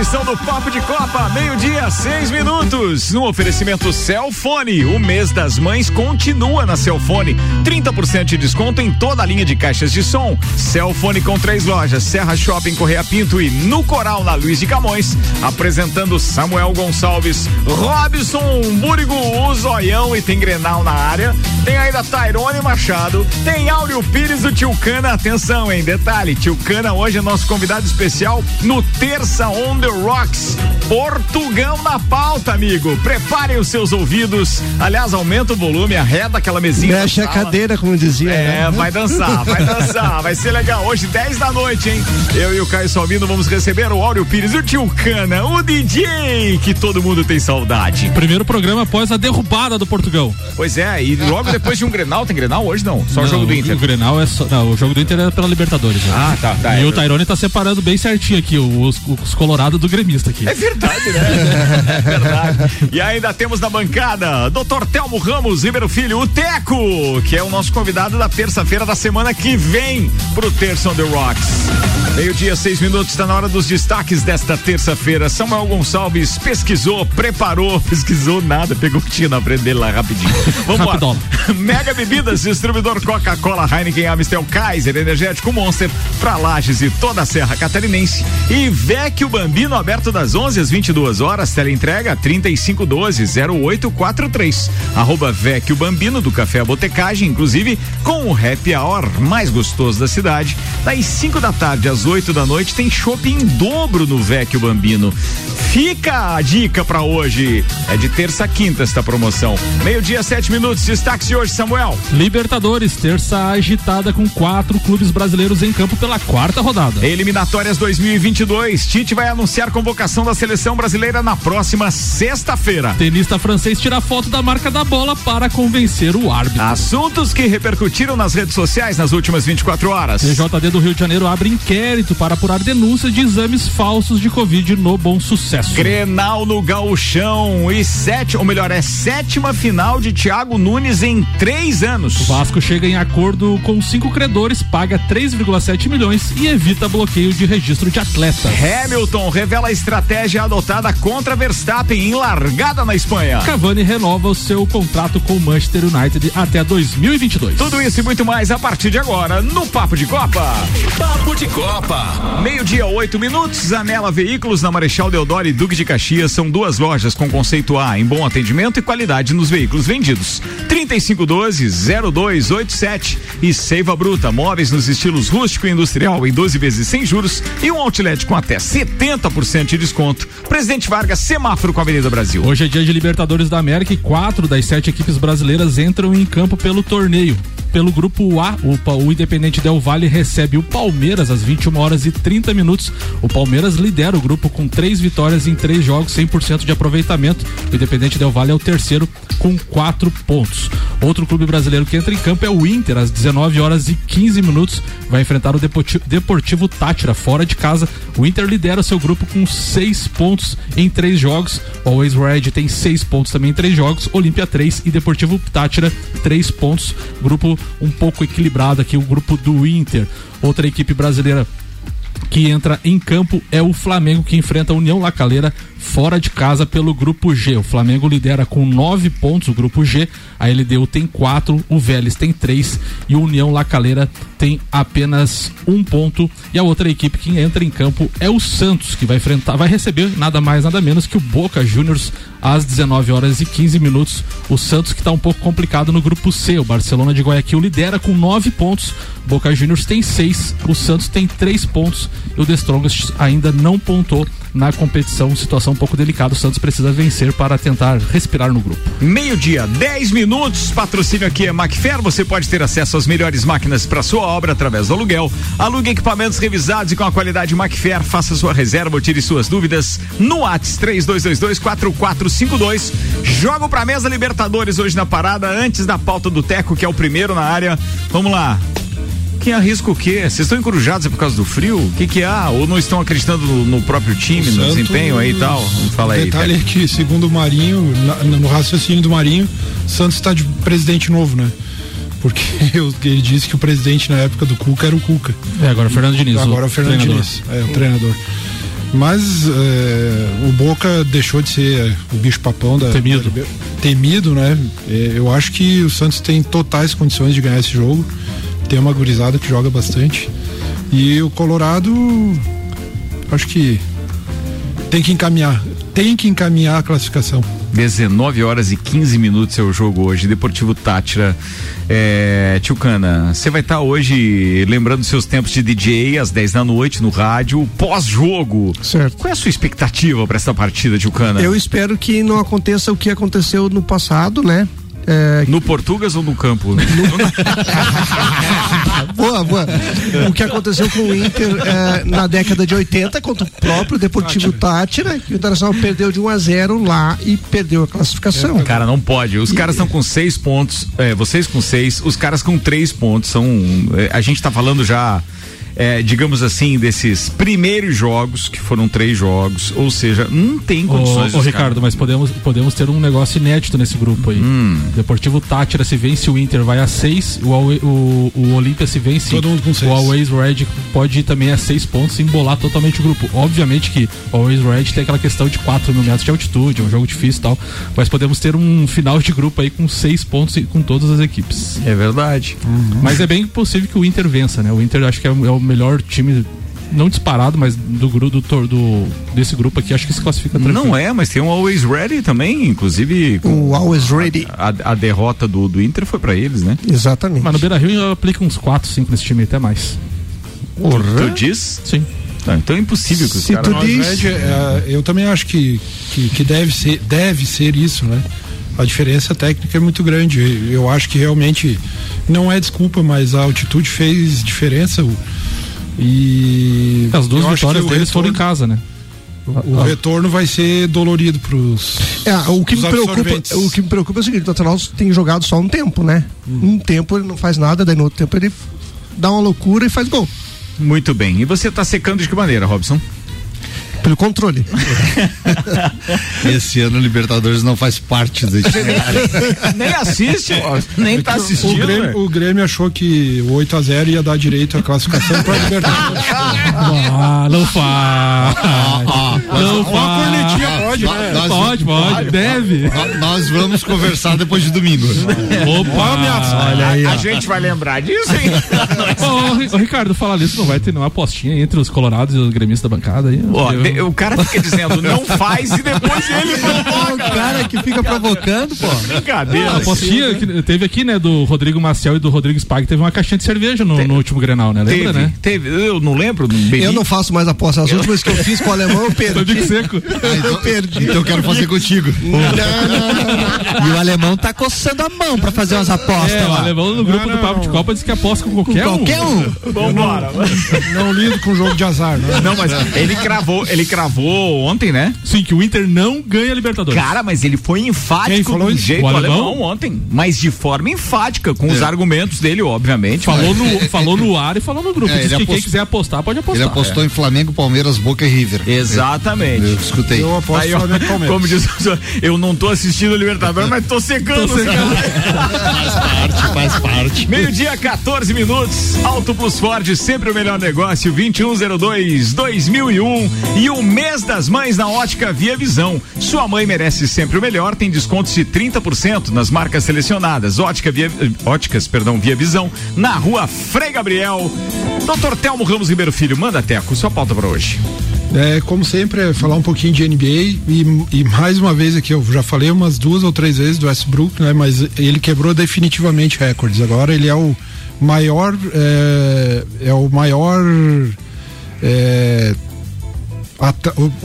edição do Papo de Copa, meio-dia, seis minutos. No oferecimento Celfone, o mês das mães continua na Celfone. 30% de desconto em toda a linha de caixas de som. Celfone com três lojas: Serra Shopping, Correia Pinto e no Coral, na Luiz de Camões. Apresentando Samuel Gonçalves, Robson Búrigo, o Zoião e tem Grenal na área. Tem ainda Tairone Machado, tem Áureo Pires do Tio Cana. Atenção, hein? Detalhe: Tio Cana hoje é nosso convidado especial no Terça On The Rocks. Portugão na pauta, amigo. Preparem os seus ouvidos. Aliás, aumenta o volume, arreda aquela mesinha. Mexe a cadeira, como dizia. É, né? vai dançar, vai dançar. Vai ser legal. Hoje, 10 da noite, hein? Eu e o Caio Salvino vamos receber o Áureo Pires, o Tio Cana, o DJ que todo mundo tem saudade. Primeiro programa após a derrubada do Portugal. Pois é, e logo depois de um Grenal, tem Grenal hoje não? Só o Não, jogo do Inter. O Grenal é só, não, o jogo do Inter é pela Libertadores. né? Ah, tá, tá. E é, o Tairone tá separando bem certinho aqui os, os colorados do gremista aqui. É verdade, né? é verdade. E ainda temos na bancada Dr. Telmo Ramos Ribeiro Filho, o Teco, que é o nosso convidado da terça-feira da semana que vem pro Terça on the Rocks. Meio-dia, seis minutos, está na hora dos destaques desta terça-feira. Samuel Gonçalves pesquisou, preparou, pesquisou nada, pegou o que tinha na frente dele lá rapidinho. Vamos lá. Mega Bebidas, distribuidor Coca-Cola, Heineken, Amstel, Kaiser, Energético Monster, pra Lages e toda a Serra Catarinense. E Vecchio Bambino, aberto das 11 às 22 horas, teleentrega 3512-0843. Arroba Vecchio Bambino do Café Botecagem, inclusive com o happy hour mais gostoso da cidade. Das 5 da tarde às 8 da noite tem shopping em dobro no Vecchio Bambino. Fica a dica pra hoje. É de terça a quinta esta promoção. Meio-dia, sete minutos. Destaque hoje, Samuel. Libertadores, terça agitada com quatro clubes brasileiros em campo pela quarta rodada. Eliminatórias 2022. Tite vai anunciar convocação da seleção brasileira na próxima sexta-feira. Tenista francês tira foto da marca da bola para convencer o árbitro. Assuntos que repercutiram nas redes sociais nas últimas 24 horas. TJD do Rio de Janeiro abre inquérito para apurar denúncias de exames falsos de Covid no Bom Sucesso. Grenal no Gauchão e sete, ou melhor, é sétima final de Thiago Nunes em três anos. O Vasco chega em acordo com cinco credores, paga 3,7 milhões e evita bloqueio de registro de atletas. Hamilton revela a estratégia adotada contra Verstappen em largada na Espanha. Cavani renova o seu contrato com o Manchester United até 2022. Tudo isso e muito mais a partir de agora no Papo de Copa. Papo de Copa. Meio-dia, oito minutos. Anela Veículos na Marechal Deodoro e Duque de Caxias são duas lojas com conceito A em bom atendimento e qualidade nos veículos vendidos. 3512-0287 e Seiva Bruta, móveis nos estilos rústico e industrial em 12 vezes sem juros e um outlet com até 70% de desconto. Presidente Vargas, semáforo com a Avenida Brasil. Hoje é dia de Libertadores da América e quatro das sete equipes brasileiras entram em campo pelo torneio. Pelo grupo A, o, o Independente Del Valle recebe o Palmeiras às 21 horas e 30 minutos. O Palmeiras lidera o grupo com três vitórias em três jogos, 100% de aproveitamento. O Independente Del Valle é o terceiro com quatro pontos. Outro clube brasileiro que entra em campo é o Inter às 19 horas e 15 minutos. Vai enfrentar o Deportivo, Deportivo Tátira fora de casa. O Inter lidera seu grupo com seis pontos em três jogos. O Always Red tem seis pontos também em três jogos. Olímpia três e Deportivo Tátira três pontos. Grupo um pouco equilibrado aqui, o grupo do Inter. Outra equipe brasileira que entra em campo é o Flamengo que enfrenta a União Lacaleira fora de casa pelo grupo G. O Flamengo lidera com nove pontos o grupo G, a LDU tem quatro, o Vélez tem três e o União Lacaleira tem apenas um ponto. E a outra equipe que entra em campo é o Santos, que vai enfrentar, vai receber nada mais, nada menos que o Boca Juniors às 19 horas e 15 minutos. O Santos que está um pouco complicado no grupo C. O Barcelona de Guayaquil lidera com nove pontos. Boca Juniors tem seis. O Santos tem três pontos. E o The Strongest ainda não pontou na competição. Situação um pouco delicada. O Santos precisa vencer para tentar respirar no grupo. Meio-dia, 10 minutos. Patrocínio aqui é Macfer. Você pode ter acesso às melhores máquinas para sua obra através do aluguel. Alugue equipamentos revisados e com a qualidade Macfer. Faça sua reserva ou tire suas dúvidas no Whats 32224452. Jogo pra mesa Libertadores hoje na parada, antes da pauta do Teco, que é o primeiro na área. Vamos lá. Quem arrisca o quê? Vocês estão encorujados por causa do frio? O que que há? Ou não estão acreditando no, no próprio time, no Santos- desempenho aí e tal? Fala aí. Detalhe é que, segundo o Marinho, na- no raciocínio do Marinho, Santos está de presidente novo, né? Porque eu- ele disse que o presidente na época do Cuca era o Cuca. É, agora o Fernando Diniz. Agora é o Fernando treinador. Diniz, é o treinador. Mas é, o Boca deixou de ser o bicho papão da temido, da, temido né? É, eu acho que o Santos tem totais condições de ganhar esse jogo. Tem uma gurizada que joga bastante. E o Colorado, acho que tem que encaminhar, tem que encaminhar a classificação. 19 horas e 15 minutos é o jogo hoje. Deportivo Tátira. É, Tchucana, você vai estar tá hoje lembrando seus tempos de DJ às 10 da noite no rádio, pós-jogo. Certo. Qual é a sua expectativa para essa partida, Tchucana? Eu espero que não aconteça o que aconteceu no passado, né? É... No Portugas ou no campo? boa, boa. O que aconteceu com o Inter é, na década de 80 contra o próprio Deportivo Tátira, que o Internacional perdeu de 1 a 0 lá e perdeu a classificação. Cara, não pode. Os e... caras estão com seis pontos, é, vocês com seis, os caras com três pontos. São, é, a gente está falando já é, digamos assim, desses primeiros jogos, que foram três jogos, ou seja, não tem condições. Ô, ô Ricardo, mas podemos, podemos ter um negócio inédito nesse grupo aí. Hum. Deportivo Tátira se vence, o Inter vai a seis, o, o, o Olímpia se vence, Todo mundo com seis. o Always Red pode ir também a seis pontos e embolar totalmente o grupo. Obviamente que o Always Red tem aquela questão de 4 mil metros de altitude, é um jogo difícil e tal, mas podemos ter um final de grupo aí com seis pontos com todas as equipes. É verdade. Uhum. Mas é bem possível que o Inter vença, né? O Inter acho que é, é o melhor time não disparado, mas do grupo do, do, desse grupo aqui, acho que se classifica tranquilo. Não é, mas tem um Always Ready também, inclusive. O Always Ready. A, a, a derrota do, do Inter foi para eles, né? Exatamente. Mas no Beira Rio aplica uns 4, 5 nesse time, até mais. Porra. Tu diz? Sim. Tá, então é impossível que os Se caras. Tu diz... é, eu também acho que, que, que, deve, ser, deve ser isso, né? A diferença técnica é muito grande. Eu acho que realmente não é desculpa, mas a altitude fez diferença. O, e as duas vitórias deles retorno, foram em casa, né? O, retorno vai ser dolorido para os. É, o que me preocupa, o que me preocupa é o seguinte: o Nacional tem jogado só um tempo, né? Hum. Um tempo ele não faz nada, daí no outro tempo ele dá uma loucura e faz gol. Muito bem. E você está secando de que maneira, Robson? Pelo controle. Esse ano o Libertadores não faz parte do Nem assiste, ó, nem tá assistindo. O Grêmio, o Grêmio, achou que o 8 a 0 ia dar direito à classificação para Libertadores. ah, não faz. não faz. pode, né? Nós, pode, pode, pode, deve. Nós vamos conversar depois de domingo. Opa, ameaça. Olha aí, a, a gente vai lembrar disso, hein? ô, ô, Ricardo, falar disso, não vai ter nenhuma apostinha entre os colorados e os gremistas da bancada aí? Ó, o cara fica dizendo não faz e depois ele provoca. o cara que fica provocando, pô. Brincadeira. A apostinha que teve aqui, né, do Rodrigo Maciel e do Rodrigo Spag, teve uma caixinha de cerveja no, no último Grenal, né? Lembra, teve, né? Teve, eu não lembro. Bebi. Eu não faço mais apostas. As últimas que eu fiz com o alemão, eu perdi. Foi seco. Ah, então, eu perdi. Então eu quero fazer contigo. Não, não, não, E o alemão tá coçando a mão pra fazer umas apostas é, lá. O alemão no grupo do Papo de Copa disse que aposta com qualquer com um. Qualquer um. Vambora. Não, não lido com jogo de azar, né? Não, mas ele cravou, ele cravou ontem, né? Sim, que o Inter não ganha Libertadores. Cara, mas ele foi enfático falou com isso? jeito O alemão? alemão ontem, mas de forma enfática, com os argumentos dele, obviamente. Falou mas- no, falou no ar e falou no grupo. É, Diz ele que quem quiser apostar, pode apostar. Ele apostou em Flamengo, Palmeiras, Boca e River. Exatamente. Eu escutei. Eu aposto Aí, Flamengo Palmeiras. como diz, o senhor, eu não tô assistindo o Libertadores, mas tô secando. Tô secando. Faz parte, faz parte. Meio-dia, 14 minutos. Auto Plus Ford, sempre o melhor negócio. 2102 2001 e o mês das mães na ótica Via Visão. Sua mãe merece sempre o melhor. Tem descontos de 30% nas marcas selecionadas. Ótica Via, óticas, perdão, Via Visão, na rua Frei Gabriel. Doutor Telmo Ramos Ribeiro Filho, manda Teco, sua pauta para hoje. É, como sempre, é falar um pouquinho de NBA e, e mais uma vez aqui, eu já falei umas duas ou três vezes do Westbrook, né? Mas ele quebrou definitivamente recordes. Agora ele é o maior, é, é o maior é,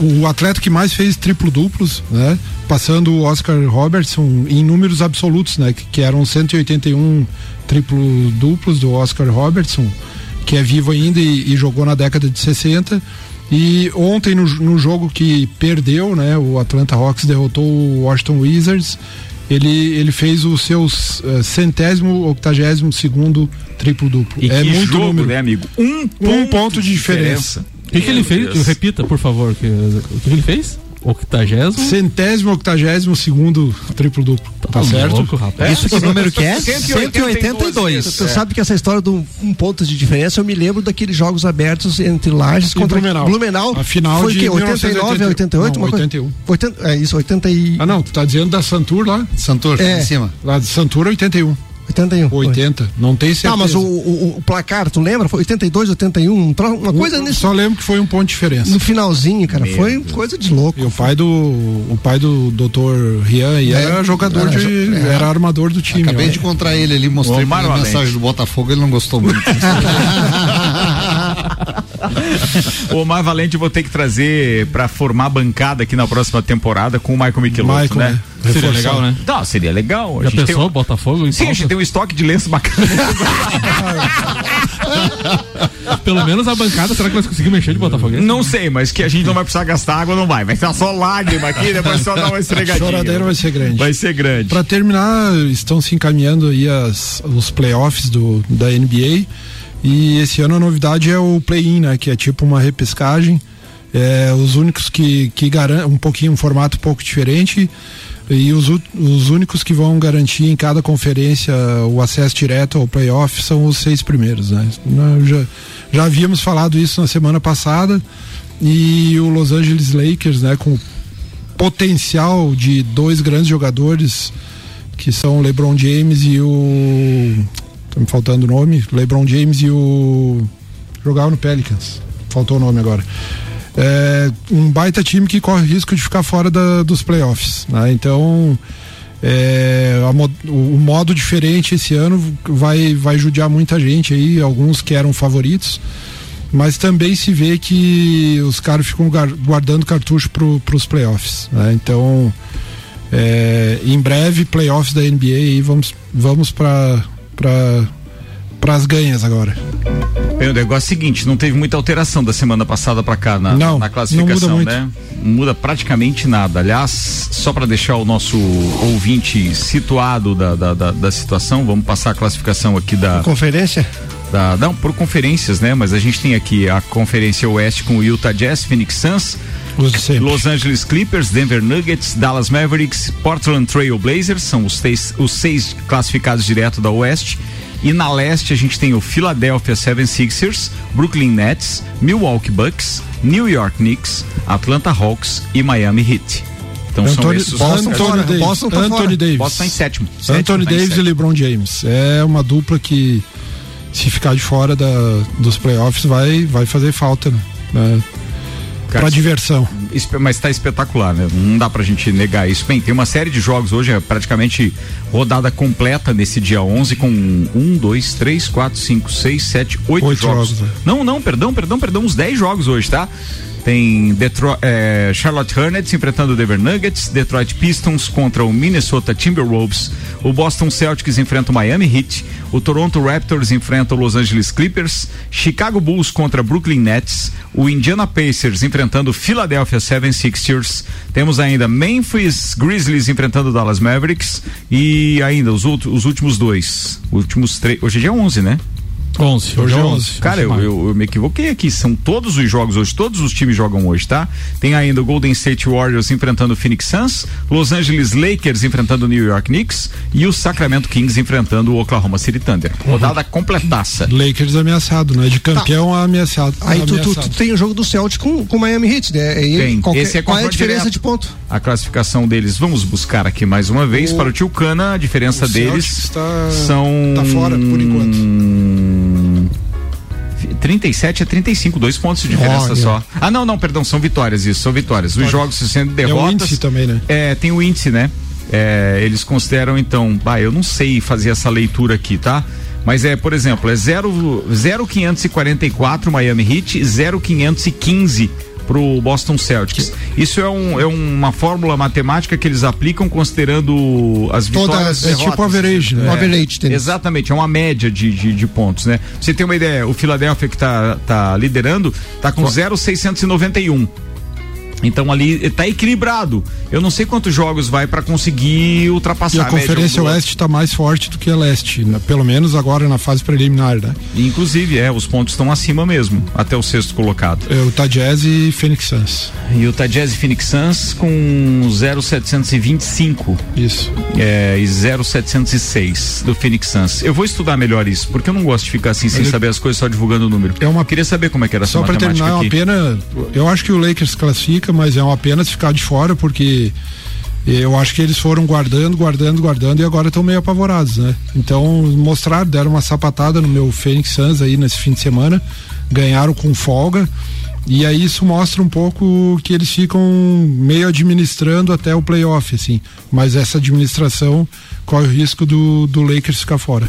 o, atleta que mais fez triplo duplos, né? Passando o Oscar Robertson em números absolutos, né? Que, que eram 181 triplo duplos do Oscar Robertson, que é vivo ainda e, e jogou na década de 60. E ontem no, no jogo que perdeu, né? O Atlanta Hawks derrotou o Washington Wizards. Ele, ele fez o seu eh, centésimo, octagésimo segundo triplo duplo. E é muito jogo, número. né, amigo? Um ponto, Um ponto de diferença. O que, que ele fez? Deus. Repita, por favor. que- o que ele fez? Octagésimo. Centésimo, octagésimo segundo triplo duplo. Tá, certo? Louco, rapaz. Isso que número que é? 182. Você sabe que essa história do um ponto de diferença, eu me lembro daqueles jogos abertos entre Lages E contra Blumenau. Blumenau. A final foi de o quê? 89 a 88? Não, uma coisa- 81. 80, é isso, 80 e... Ah, não, tu tá dizendo da Santur lá? Santor, É. em cima. Lá de Santur 81. 81. foi. 80. Não tem certeza. Tá, mas o, o- o placar, tu lembra? Foi 82, 81, um tro- uma coisa Eu nesse, Só lembro que foi um ponto de diferença. no finalzinho, cara. Foi coisa de louco. E o pai do o pai do Dr. Rian aí É, era jogador era de jo- é. era armador do time. Acabei ó. de encontrar ele ali, mostrei Omar pra ele a mensagem do Botafogo, ele não gostou muito. O Omar Valente vou ter que trazer pra formar bancada aqui na próxima temporada com o Michael Michelotto, Michael, né? Né? Seria Reforçar. legal, né? Não, seria legal. Já a gente pensou, tem um... Botafogo? em Sim, a gente tem um estoque de lenço bacana. Pelo menos a bancada, será que nós conseguimos mexer de Botafogo? não sei, mas que a gente não vai precisar gastar água, não vai. Vai ser só lágrima aqui, depois só dar uma A esfregadinha. choradeira vai ser grande. Vai ser grande. Para terminar, estão se encaminhando aí as, os playoffs do, da NBA. E esse ano a novidade é o play-in, né? Que é tipo uma repescagem. É, os únicos que, que garantem um pouquinho, um formato um pouco diferente. E os, os únicos que vão garantir em cada conferência o acesso direto ao playoff são os seis primeiros, né? Já, já havíamos falado isso na semana passada. E o Los Angeles Lakers, né? Com potencial de dois grandes jogadores que são o LeBron James e o tá me faltando o nome, LeBron James e o jogava no Pelicans. Faltou o nome agora. É um baita time que corre risco de ficar fora da- dos playoffs, né? Então, é, a o, modo diferente esse ano vai vai judiar muita gente aí, alguns que eram favoritos mas também se vê que os caras ficam guardando cartucho para os playoffs. né? Então, é, em breve, playoffs da NBA aí vamos, vamos para as ganhas agora. Bem, o negócio é o seguinte, não teve muita alteração da semana passada pra cá na, Não, na classificação, não muda né? Não muda praticamente nada. Aliás, só para deixar o nosso ouvinte situado da, da, da, da situação, vamos passar a classificação aqui da, Conferência? da. Não, por conferências, né? Mas a gente tem aqui a Conferência Oeste com o Utah Jazz, Phoenix Suns. Los Angeles Clippers, Denver Nuggets, Dallas Mavericks, Portland Trail Blazers, são os seis, os seis classificados direto da Oeste. E na leste a gente tem o Philadelphia 76ers, Brooklyn Nets, Milwaukee Bucks, New York Knicks, Atlanta Hawks e Miami Heat. Então são Anthony, esses os Boston Anthony fora, Davis, Boston tá Anthony fora. Davis. Boston tá em sétimo. Sétimo, Anthony tá em Davis e sétimo. LeBron James. É uma dupla que se ficar de fora da, dos playoffs vai, vai fazer falta, né? né? Cara, Pra diversão. Mas tá espetacular, né? Não dá pra gente negar isso. Bem, tem uma série de jogos hoje, é praticamente rodada completa nesse dia 11 com um, dois, três, quatro, cinco, seis, sete, oito, Oito jogos. jogos, né? Não, não, perdão, perdão, perdão, uns 10 jogos hoje, tá? Tem Detroit, eh, Charlotte Hornets enfrentando o Denver Nuggets, Detroit Pistons contra o Minnesota Timberwolves, o Boston Celtics enfrenta o Miami Heat, o Toronto Raptors enfrenta o Los Angeles Clippers, Chicago Bulls contra Brooklyn Nets, o Indiana Pacers enfrentando o Philadelphia 76ers, temos ainda Memphis Grizzlies enfrentando o Dallas Mavericks e ainda os, os últimos dois, últimos três, hoje é dia 11, né? 11. Hoje é 11. Cara, eu, eu, eu me equivoquei aqui. São todos os jogos hoje, todos os times jogam hoje, tá? Tem ainda o Golden State Warriors enfrentando o Phoenix Suns, Los Angeles Lakers enfrentando o New York Knicks e o Sacramento Kings enfrentando o Oklahoma City Thunder. Rodada completaça. Lakers ameaçado, né? De campeão a ameaçado. Aí tu, tu, tu tem o jogo do Celtic com com o Miami Heat, né? Aí Tem. qualquer- Esse é qual é a diferença direto. de ponto? A classificação deles, vamos buscar aqui mais uma vez para o Tio Cana, a diferença O deles Celtics tá- são tá fora, por enquanto. Hum, 37 a 35, dois pontos de diferença Olha. só. Ah, não, não, perdão, são vitórias, isso, são vitórias. Os jogos sendo É o derrotas. índice também, né? É, tem o índice, né? É, eles consideram, então, bah, eu não sei fazer essa leitura aqui, tá? Mas é, por exemplo, é 0 0,544 Miami Heat, 0,515 pro Boston Celtics. Isso é, um, é uma fórmula matemática que eles aplicam considerando as Todas- vitórias é e tipo average, né? O average? Exatamente, é uma média de, de, de pontos, né? Você tem uma ideia, o Philadelphia que tá, tá liderando, tá com 0,691. Então ali tá equilibrado. Eu não sei quantos jogos vai para conseguir ultrapassar E a média um Conferência. Oeste está mais forte do que a Leste, né? pelo menos agora na fase preliminar, né? Inclusive, é, os pontos estão acima mesmo, até o sexto colocado. É, o Tajaz e Phoenix Suns. E o Tajaz e Phoenix Suns com 0,725 Isso. é, e 0,706 do Phoenix Suns. Eu vou estudar melhor isso, porque eu não gosto de ficar assim sem Ele- saber as coisas só divulgando o número. É uma- Queria saber como é que era Só para terminar, é uma aqui. pena. Eu acho que o Lakers classifica, mas é uma pena ficar de fora, porque eu acho que eles foram guardando, guardando, guardando e agora estão meio apavorados, né? Então, mostraram, deram uma sapatada no meu Phoenix Suns aí nesse fim de semana, ganharam com folga. E aí isso mostra um pouco que eles ficam meio administrando até o playoff, assim. Mas essa administração corre o risco do, do Lakers ficar fora.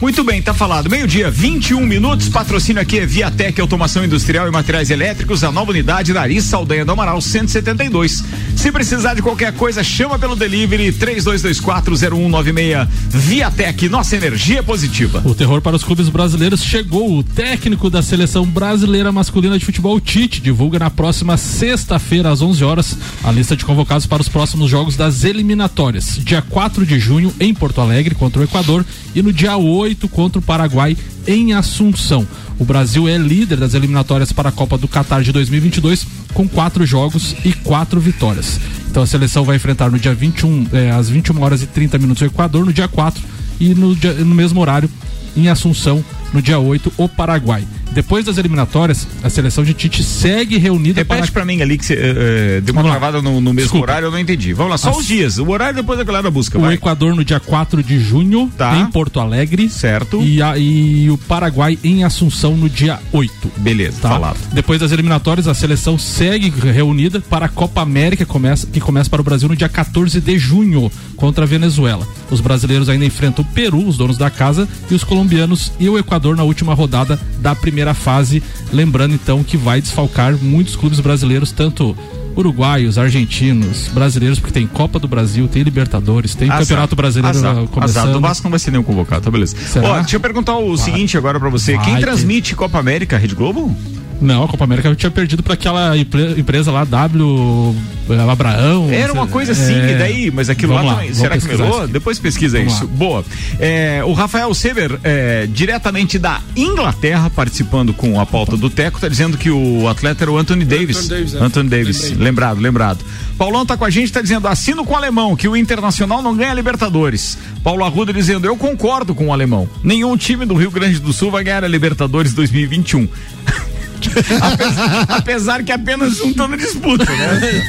Muito bem, tá falado. Meio-dia, 21 minutos. Patrocínio aqui é Viatec Automação Industrial e Materiais Elétricos, a nova unidade da Ari Saldanha do Amaral 172. Se precisar de qualquer coisa, chama pelo delivery 32240196. Viatec, nossa energia positiva. O terror para os clubes brasileiros chegou. O técnico da seleção brasileira masculina de futebol, Tite, divulga na próxima sexta-feira, às 11 horas, a lista de convocados para os próximos jogos das eliminatórias. Dia 4 de junho, em Porto Alegre, contra o Equador, e no dia 8 contra o Paraguai, em Assunção. O Brasil é líder das eliminatórias para a Copa do Catar de 2022, com quatro jogos e quatro vitórias. Então a seleção vai enfrentar no dia 21, eh, às 21 horas e 30 minutos o Equador, no dia 4 e no, dia- no mesmo horário em Assunção, no dia 8, o Paraguai. Depois das eliminatórias, a seleção de Tite segue reunida Repete para pra mim ali que você eh, deu uma travada no, no mesmo Desculpa. horário, eu não entendi. Vamos lá, só As- os dias. O horário depois a galera busca. o Vai. Equador no dia 4 de junho, Tá. em Porto Alegre. Certo. E, a- e o Paraguai em Assunção no dia 8. Beleza, Tá? falado. Depois das eliminatórias, a seleção segue reunida para a Copa América, que começa, que começa para o Brasil no dia 14 de junho, contra a Venezuela. Os brasileiros ainda enfrentam o Peru, os donos da casa, e os colombianos e o Equador na última rodada da primeira fase. Lembrando então que vai desfalcar muitos clubes brasileiros, tanto uruguaios, argentinos, brasileiros, porque tem Copa do Brasil, tem Libertadores, tem Azar. Campeonato Brasileiro Azar. começando. Azar do Vasco não vai ser nenhum convocado, tá beleza. Será? Ó, deixa eu perguntar o seguinte agora pra você. Quem Vai ter. transmite Copa América? Rede Globo? Não, a Copa América eu tinha perdido para aquela empre- empresa lá, W eh, Abraão. Era uma coisa assim, É. e daí? Mas aquilo Vamos lá, também, será que aqui. Depois pesquisa Vamos isso. lá. Boa. É, o Rafael Sever, é, diretamente da Inglaterra, participando com a pauta do Teco, tá dizendo que o atleta era o Anthony Davis. Davis, é. Anthony Davis, lembrado, lembrado. Paulão tá com a gente, tá dizendo, assino com o alemão, que o Internacional não ganha Libertadores. Paulo Arruda dizendo, eu concordo com o alemão. Nenhum time do Rio Grande do Sul vai ganhar a Libertadores 2021. apesar, apesar que apenas um tá na disputa, né?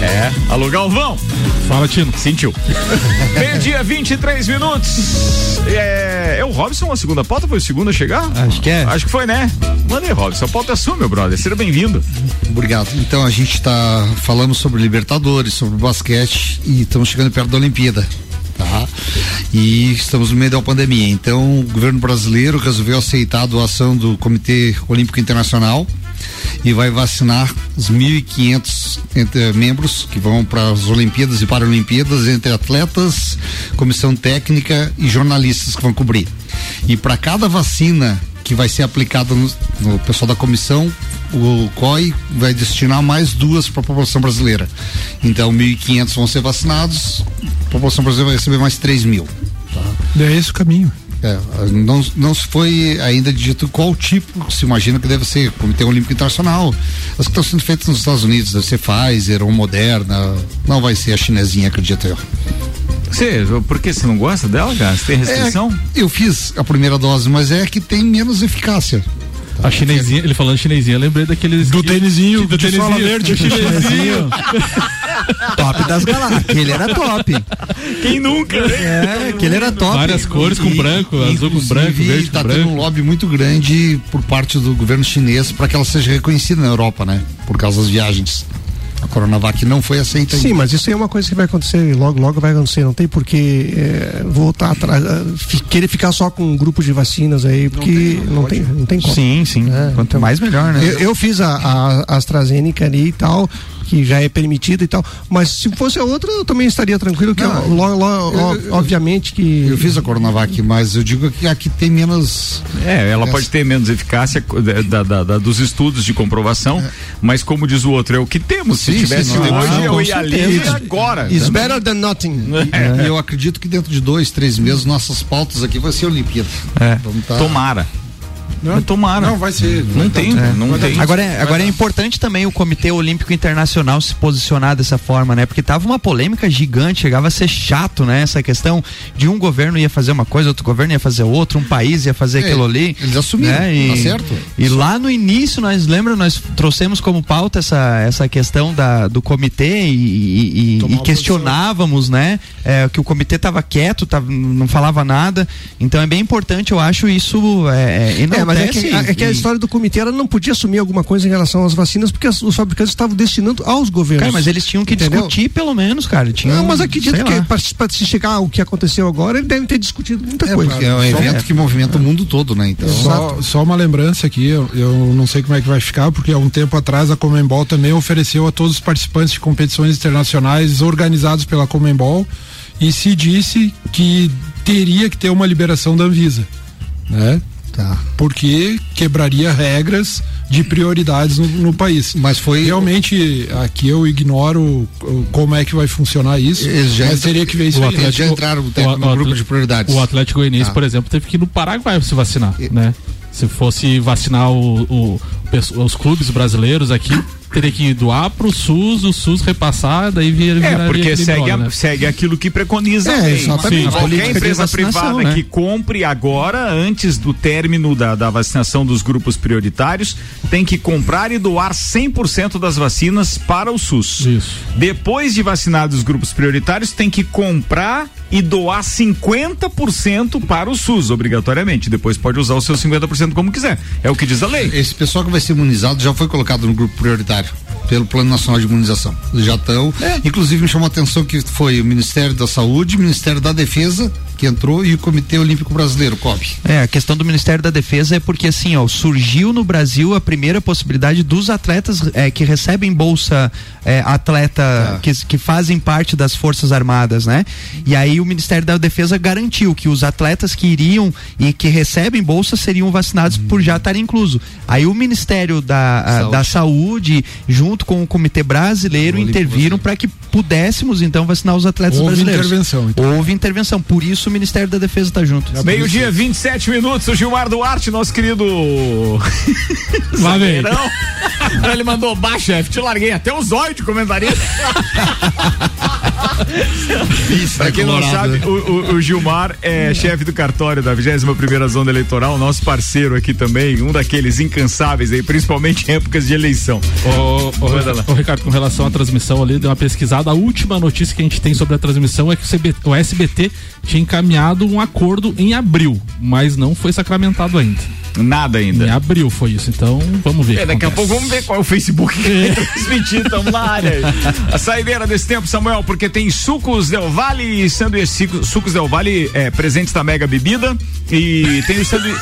é. Alô, Galvão. Fala, Tino. Sentiu. Meio-dia, 23 minutos. É, é o Robson a segunda pauta? Foi o segundo a chegar? Acho que é. Acho que foi, né? Manda aí, Robson. A pauta é sua, meu brother. Seja bem-vindo. Obrigado. Então a gente está falando sobre Libertadores, sobre basquete e estamos chegando perto da Olimpíada. Tá? E estamos no meio da pandemia. Então o governo brasileiro resolveu aceitar a doação do Comitê Olímpico Internacional e vai vacinar os 1.500 entre- membros que vão para as Olimpíadas e Paralimpíadas, entre atletas, comissão técnica e jornalistas que vão cobrir. E para cada vacina que vai ser aplicada no, no pessoal da comissão, o COI vai destinar mais duas para a população brasileira. Então, 1.500 vão ser vacinados, a população brasileira vai receber mais 3 mil. É esse o caminho. É, não, não se foi ainda dito qual tipo, se imagina que deve ser, Comitê Olímpico Internacional. As que estão sendo feitas nos Estados Unidos, deve ser Pfizer ou Moderna, não vai ser a chinesinha, acredito eu. Você, por que você não gosta dela, cara? Você tem restrição? É, eu fiz a primeira dose, mas é que tem menos eficácia. A chinesinha, ele falando chinesinha, eu lembrei daqueles. Do tênisinho, do tênisinho, verde. do chinesinho. Top das galáxias. Aquele era top. Quem nunca? É, aquele era top. Várias cores com branco, azul com branco, verde tá com tendo um branco. lobby muito grande por parte do governo chinês para que ela seja reconhecida na Europa, né? Por causa das viagens. A Coronavac não foi aceita Sim, ainda. mas isso aí é uma coisa que vai acontecer, logo, logo vai acontecer. Não tem por que é, voltar atrás, fi- querer ficar só com um grupo de vacinas aí, porque não tem, não tem como. Sim, sim. É, Quanto então, mais melhor, né? Eu, eu fiz a, a AstraZeneca ali e tal, que já é permitida e tal. Mas se fosse a outra, eu também estaria tranquilo, que Não, lo- lo- eu- eu- obviamente que. Eu fiz a Coronavac, mas eu digo que aqui tem menos. É, ela Essa- pode ter menos eficácia da, da- da- dos estudos de comprovação, mas como diz o outro, é o que temos. Se Sim, tivesse sim, hoje, não, eu ia ali agora. Is better than nothing. E eu acredito que dentro de dois, três meses, nossas pautas aqui vai ser Olimpíada. É. Vamos tá... Tomara. Não, Tomara. Não, vai ser. Não vai tem, dar- não tem. Agora, é, agora é importante também o Comitê Olímpico Internacional se posicionar dessa forma, né? Porque tava uma polêmica gigante, chegava a ser chato, né? Essa questão de um governo ia fazer uma coisa, outro governo ia fazer outra, um país ia fazer É, aquilo ali. eles assumiram, né? E, tá certo? E lá no início, nós lembra, nós trouxemos como pauta essa, essa questão da, do comitê e, e- e- e questionávamos, né? É, que o comitê estava quieto, tava, não falava nada. Então é bem importante, eu acho isso. É, É, mas é que, é que a história do comitê ela não podia assumir alguma coisa em relação às vacinas, porque as- os fabricantes estavam destinando aos governos. Cara, mas eles tinham que Entendeu? discutir pelo menos, cara. Tinham, Não, mas acredito que para se chegar ao que aconteceu agora, eles devem ter discutido muita É, coisa. porque é um evento que movimenta o mundo todo, né? Então. Só, só uma lembrança aqui, eu, eu não sei como é que vai ficar, porque há um tempo atrás a Comembol também ofereceu a todos os participantes de competições internacionais organizados pela Comembol e se disse que teria que ter uma liberação da Anvisa, né? Tá. Porque quebraria regras de prioridades no, no país. Mas foi. Realmente, aqui eu ignoro como é que vai funcionar isso, Eles já mas teria que ver isso o aí. Eles já entraram no, o- no o grupo de prioridades. O Atlético Goianiense, Tá. por exemplo, teve que ir no Paraguai se vacinar, né? Se fosse vacinar o, os clubes brasileiros aqui, teria que doar pro SUS, o SUS repassar, daí vir, É, porque segue, a- né? segue aquilo que preconiza É, a lei. exatamente. Sim. Qualquer empresa privada né? que compre agora, antes do término da, da vacinação dos grupos prioritários, tem que comprar e doar 100% das vacinas para o SUS. Isso. Depois de vacinados os grupos prioritários, tem que comprar e doar 50% para o SUS, obrigatoriamente. Depois pode usar os seus 50% como quiser. É o que diz a lei. Esse pessoal que vai ser imunizado já foi colocado no grupo prioritário Claro. Pelo Plano Nacional de Imunização. Eles já estão. Inclusive me chamou a atenção que foi o Ministério da Saúde, o Ministério da Defesa que entrou e o Comitê Olímpico Brasileiro, COB. É, a questão do Ministério da Defesa é porque assim, ó, surgiu no Brasil a primeira possibilidade dos atletas é, que recebem bolsa é, atleta que, que fazem parte das Forças Armadas, né? E aí o Ministério da Defesa garantiu que os atletas que iriam e que recebem bolsa seriam vacinados por já estar incluso. Aí o Ministério da, a- Saúde. da Saúde, junto com o Comitê Brasileiro, interviram para que pudéssemos então vacinar os atletas Houve brasileiros. intervenção, então. Houve intervenção, por isso o Ministério da Defesa está junto. Meio-dia, 27 minutos. O Gilmar Duarte, nosso querido. Lá vem. Ele mandou baixo, chefe. Te larguei até o zóio de comentarista. Pra quem não sabe, o, o- o Gilmar é chefe do cartório da 21 Zona Eleitoral, nosso parceiro aqui também, um daqueles incansáveis aí, principalmente em épocas de eleição. Ô, ô, lá. ô, Ricardo, com relação à transmissão ali, deu uma pesquisada. A última notícia que a gente tem sobre a transmissão é que o, CB o SBT tinha encaminhado um acordo em abril, mas não foi sacramentado ainda. Nada Em ainda. abril foi isso, então vamos ver. É, daqui a pouco vamos ver qual é o Facebook que vai transmitir, na área. A saideira desse tempo, Samuel, porque tem sucos Del Valle e sanduíche sucos Del Valle é, presentes da Mega Bebida e tem o sanduíche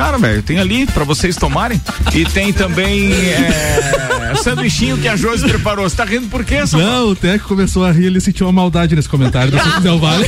Cara, velho, tem ali pra vocês tomarem. E tem também é, sanduichinho que a Josi preparou. Você tá rindo por quê, Samuel? Não, o Teco começou a rir, ele sentiu uma maldade nesse comentário do Suco Del Vale.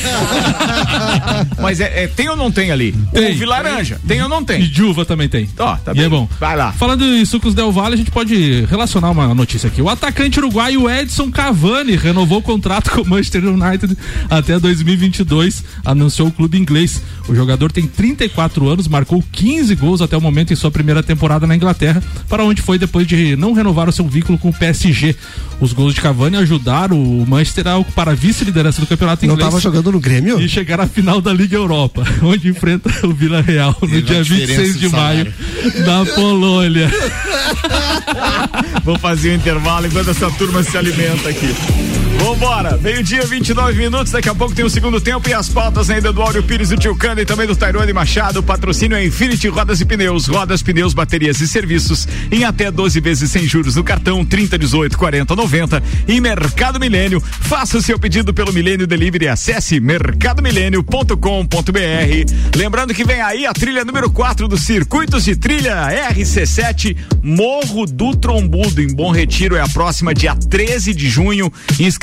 Mas é, é, tem ou não tem ali? Tem. Uva e laranja. Tem ou não E tem? de uva também tem. Ó, tá e bem. é bom. Vai lá. Falando em sucos Del Valle, a gente pode relacionar uma notícia aqui. O atacante uruguaio Edson Cavani renovou o contrato com o Manchester United até 2022, anunciou o clube inglês. O jogador tem 34 anos, marcou 15 gols até o momento em sua primeira temporada na Inglaterra, para onde foi depois de não renovar o seu vínculo com o PSG. Os gols de Cavani ajudaram o Manchester a ocupar a vice-liderança do campeonato Não inglês. tava jogando no Grêmio? E chegar à final da Liga Europa, onde enfrenta o Vila Real no dia diferença 26 de maio, na Polônia. Vou fazer o intervalo enquanto essa turma se alimenta aqui. Vambora, meio-dia, 29 minutos. Daqui a pouco tem o segundo tempo e as pautas ainda do Áureo Pires, do Tio Cano e também do Tairone Machado. Patrocínio é Infinity Rodas e Pneus, rodas, pneus, baterias e serviços em até 12 vezes sem juros no cartão 30, 18, 40, 90 e Mercado Milênio. Faça o seu pedido pelo Milênio Delivery. Acesse mercadomilênio.com.br. Lembrando que vem aí a trilha número 4 do Circuitos de Trilha RC7 Morro do Trombudo em Bom Retiro. É a próxima dia 13 de junho.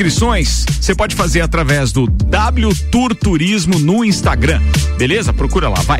Inscrições você pode fazer através do W Tour Turismo no Instagram. Beleza? Procura lá, vai.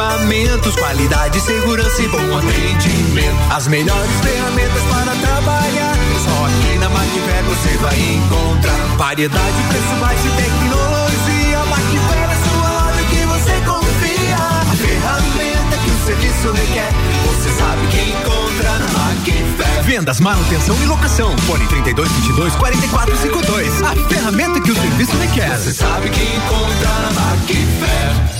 Equipamentos, qualidade, segurança e bom atendimento. As melhores ferramentas para trabalhar. Só aqui na Macfer você vai encontrar. Variedade, preço baixo e tecnologia. Macfer é sua loja que você confia. A ferramenta que o serviço requer. Você sabe que encontra na Macfer. Vendas, manutenção e locação. Fone 32 22 44 52. A ferramenta que o serviço requer. Você sabe que encontra na Macfer.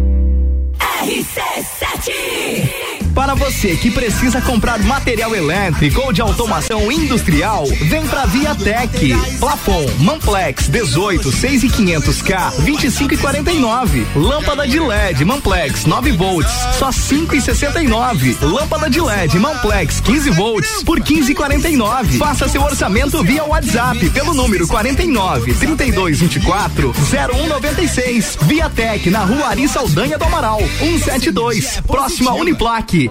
RC7 para você que precisa comprar material elétrico ou de automação industrial, vem pra Viatec. Plafon, Manplex 18, 6 e 500 K, 25 e 49. Lâmpada de LED, Manplex 9 volts, só 5 e 69. Lâmpada de LED, Manplex 15 volts, por 15 e 49. Faça seu orçamento via WhatsApp pelo número 49 32 24 0196. Viatec na Rua Ari Saldanha do Amaral, 172, próximo à Uniplaque.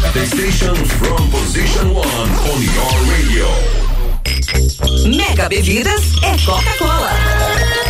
The stations from position one on your radio. Mega Bebidas é Coca-Cola.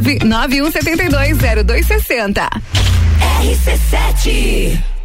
991720260. RC7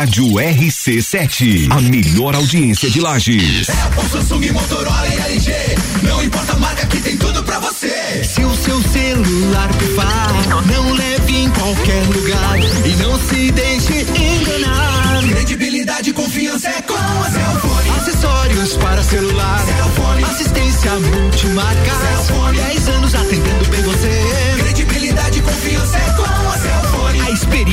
Rádio RC7, a melhor audiência de Lages. O Samsung, Motorola e LG. Não importa a marca que tem tudo pra você. Se o seu celular pifar, não leve em qualquer lugar. E não se deixe enganar. Credibilidade e confiança é com a Cellfone. Acessórios para celular. Cellfone. Assistência multimarca. Cellfone. 10 anos atendendo bem você. Credibilidade e confiança é com a.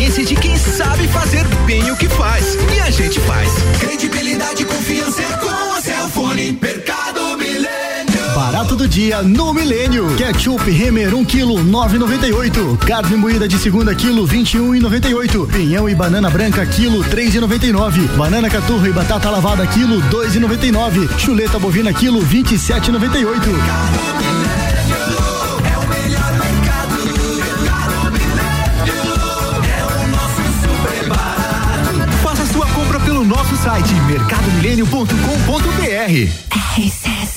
A experiência de quem sabe fazer bem o que faz. E a gente faz. Credibilidade e confiança é com a Cellfone. Mercado Milênio. Barato do dia no Milênio. Ketchup Remer 1 kg 9,98. Carne moída de segunda quilo 21,98. Pinhão e banana branca quilo 3,99. Banana caturra e batata lavada quilo 2,99. Chuleta bovina quilo 27,98. mercadomilênio.com.br.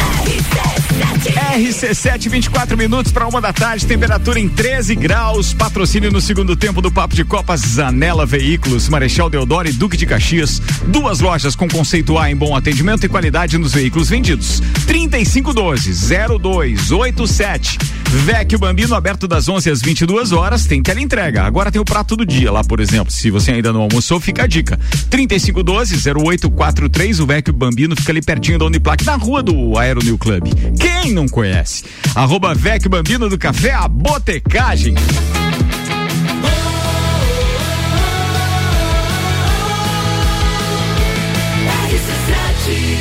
RC7, 24 minutos para uma da tarde, temperatura em 13 graus. Patrocínio no segundo tempo do Papo de Copas Zanela Veículos, Marechal Deodoro e Duque de Caxias. Duas lojas com conceito A em bom atendimento e qualidade nos veículos vendidos. 3512-0287. Vecchio Bambino aberto das 11 às 22 horas. Tem teleentrega. Agora tem o prato do dia lá, por exemplo. Se você ainda não almoçou, fica a dica. 3512-0843. O Vecchio Bambino fica ali pertinho da Uniplac, na rua do Aero New Club. Quem não conhece? Arroba Vecchio Bambino do Café, a botecagem.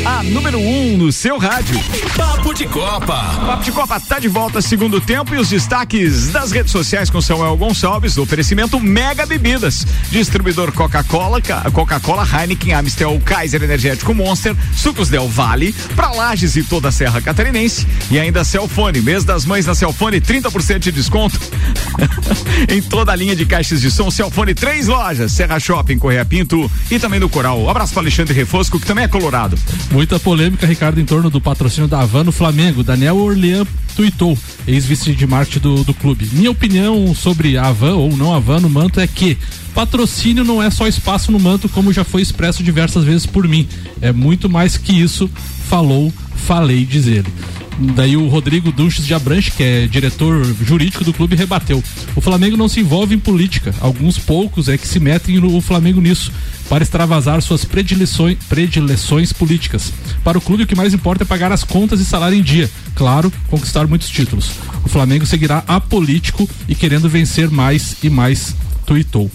A número 1 um no seu rádio. Papo de Copa. Papo de Copa tá de volta segundo tempo e os destaques das redes sociais com Samuel Gonçalves, oferecimento Mega Bebidas, distribuidor Coca-Cola, Ca- Coca-Cola, Heineken, Amstel, Kaiser Energético Monster, Sucos Del Vale, pra Lages e toda a Serra Catarinense e ainda Celfone, mês das mães na Celfone, 30% de desconto em toda a linha de caixas de som Celfone, três lojas, Serra Shopping, Correia Pinto e também no Coral. Um abraço para Alexandre Refosco, que também é colorado. Muita polêmica, Ricardo, em torno do patrocínio da Havan no Flamengo. Daniel Orlean tuitou, ex-vice de marketing do, do clube. Minha opinião sobre a Havan ou não Havan no manto é que patrocínio não é só espaço no manto, como já foi expresso diversas vezes por mim. É muito mais que isso, falou, falei, diz ele. Daí o Rodrigo Dunches de Abranche, que é diretor jurídico do clube, rebateu. O Flamengo não se envolve em política. Alguns poucos é que se metem no Flamengo nisso, para extravasar suas predileções, predileções políticas. Para o clube, o que mais importa é pagar as contas e salário em dia. Claro, conquistar muitos títulos. O Flamengo seguirá apolítico e querendo vencer mais e mais, tuitou.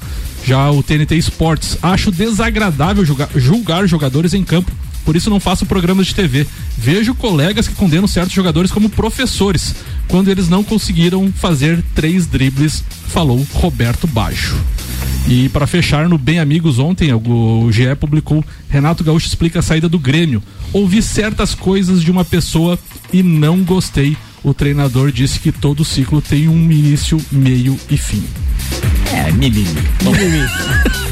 Já o TNT Esportes, acho desagradável julgar, julgar jogadores em campo por isso não faço programas de TV. Vejo colegas que condenam certos jogadores como professores, quando eles não conseguiram fazer três dribles, falou Roberto Baixo. E para fechar, no Bem Amigos ontem, o GE publicou Renato Gaúcho explica a saída do Grêmio. Ouvi certas coisas de uma pessoa e não gostei. O treinador disse que todo ciclo tem um início, meio e fim. É, mimimi.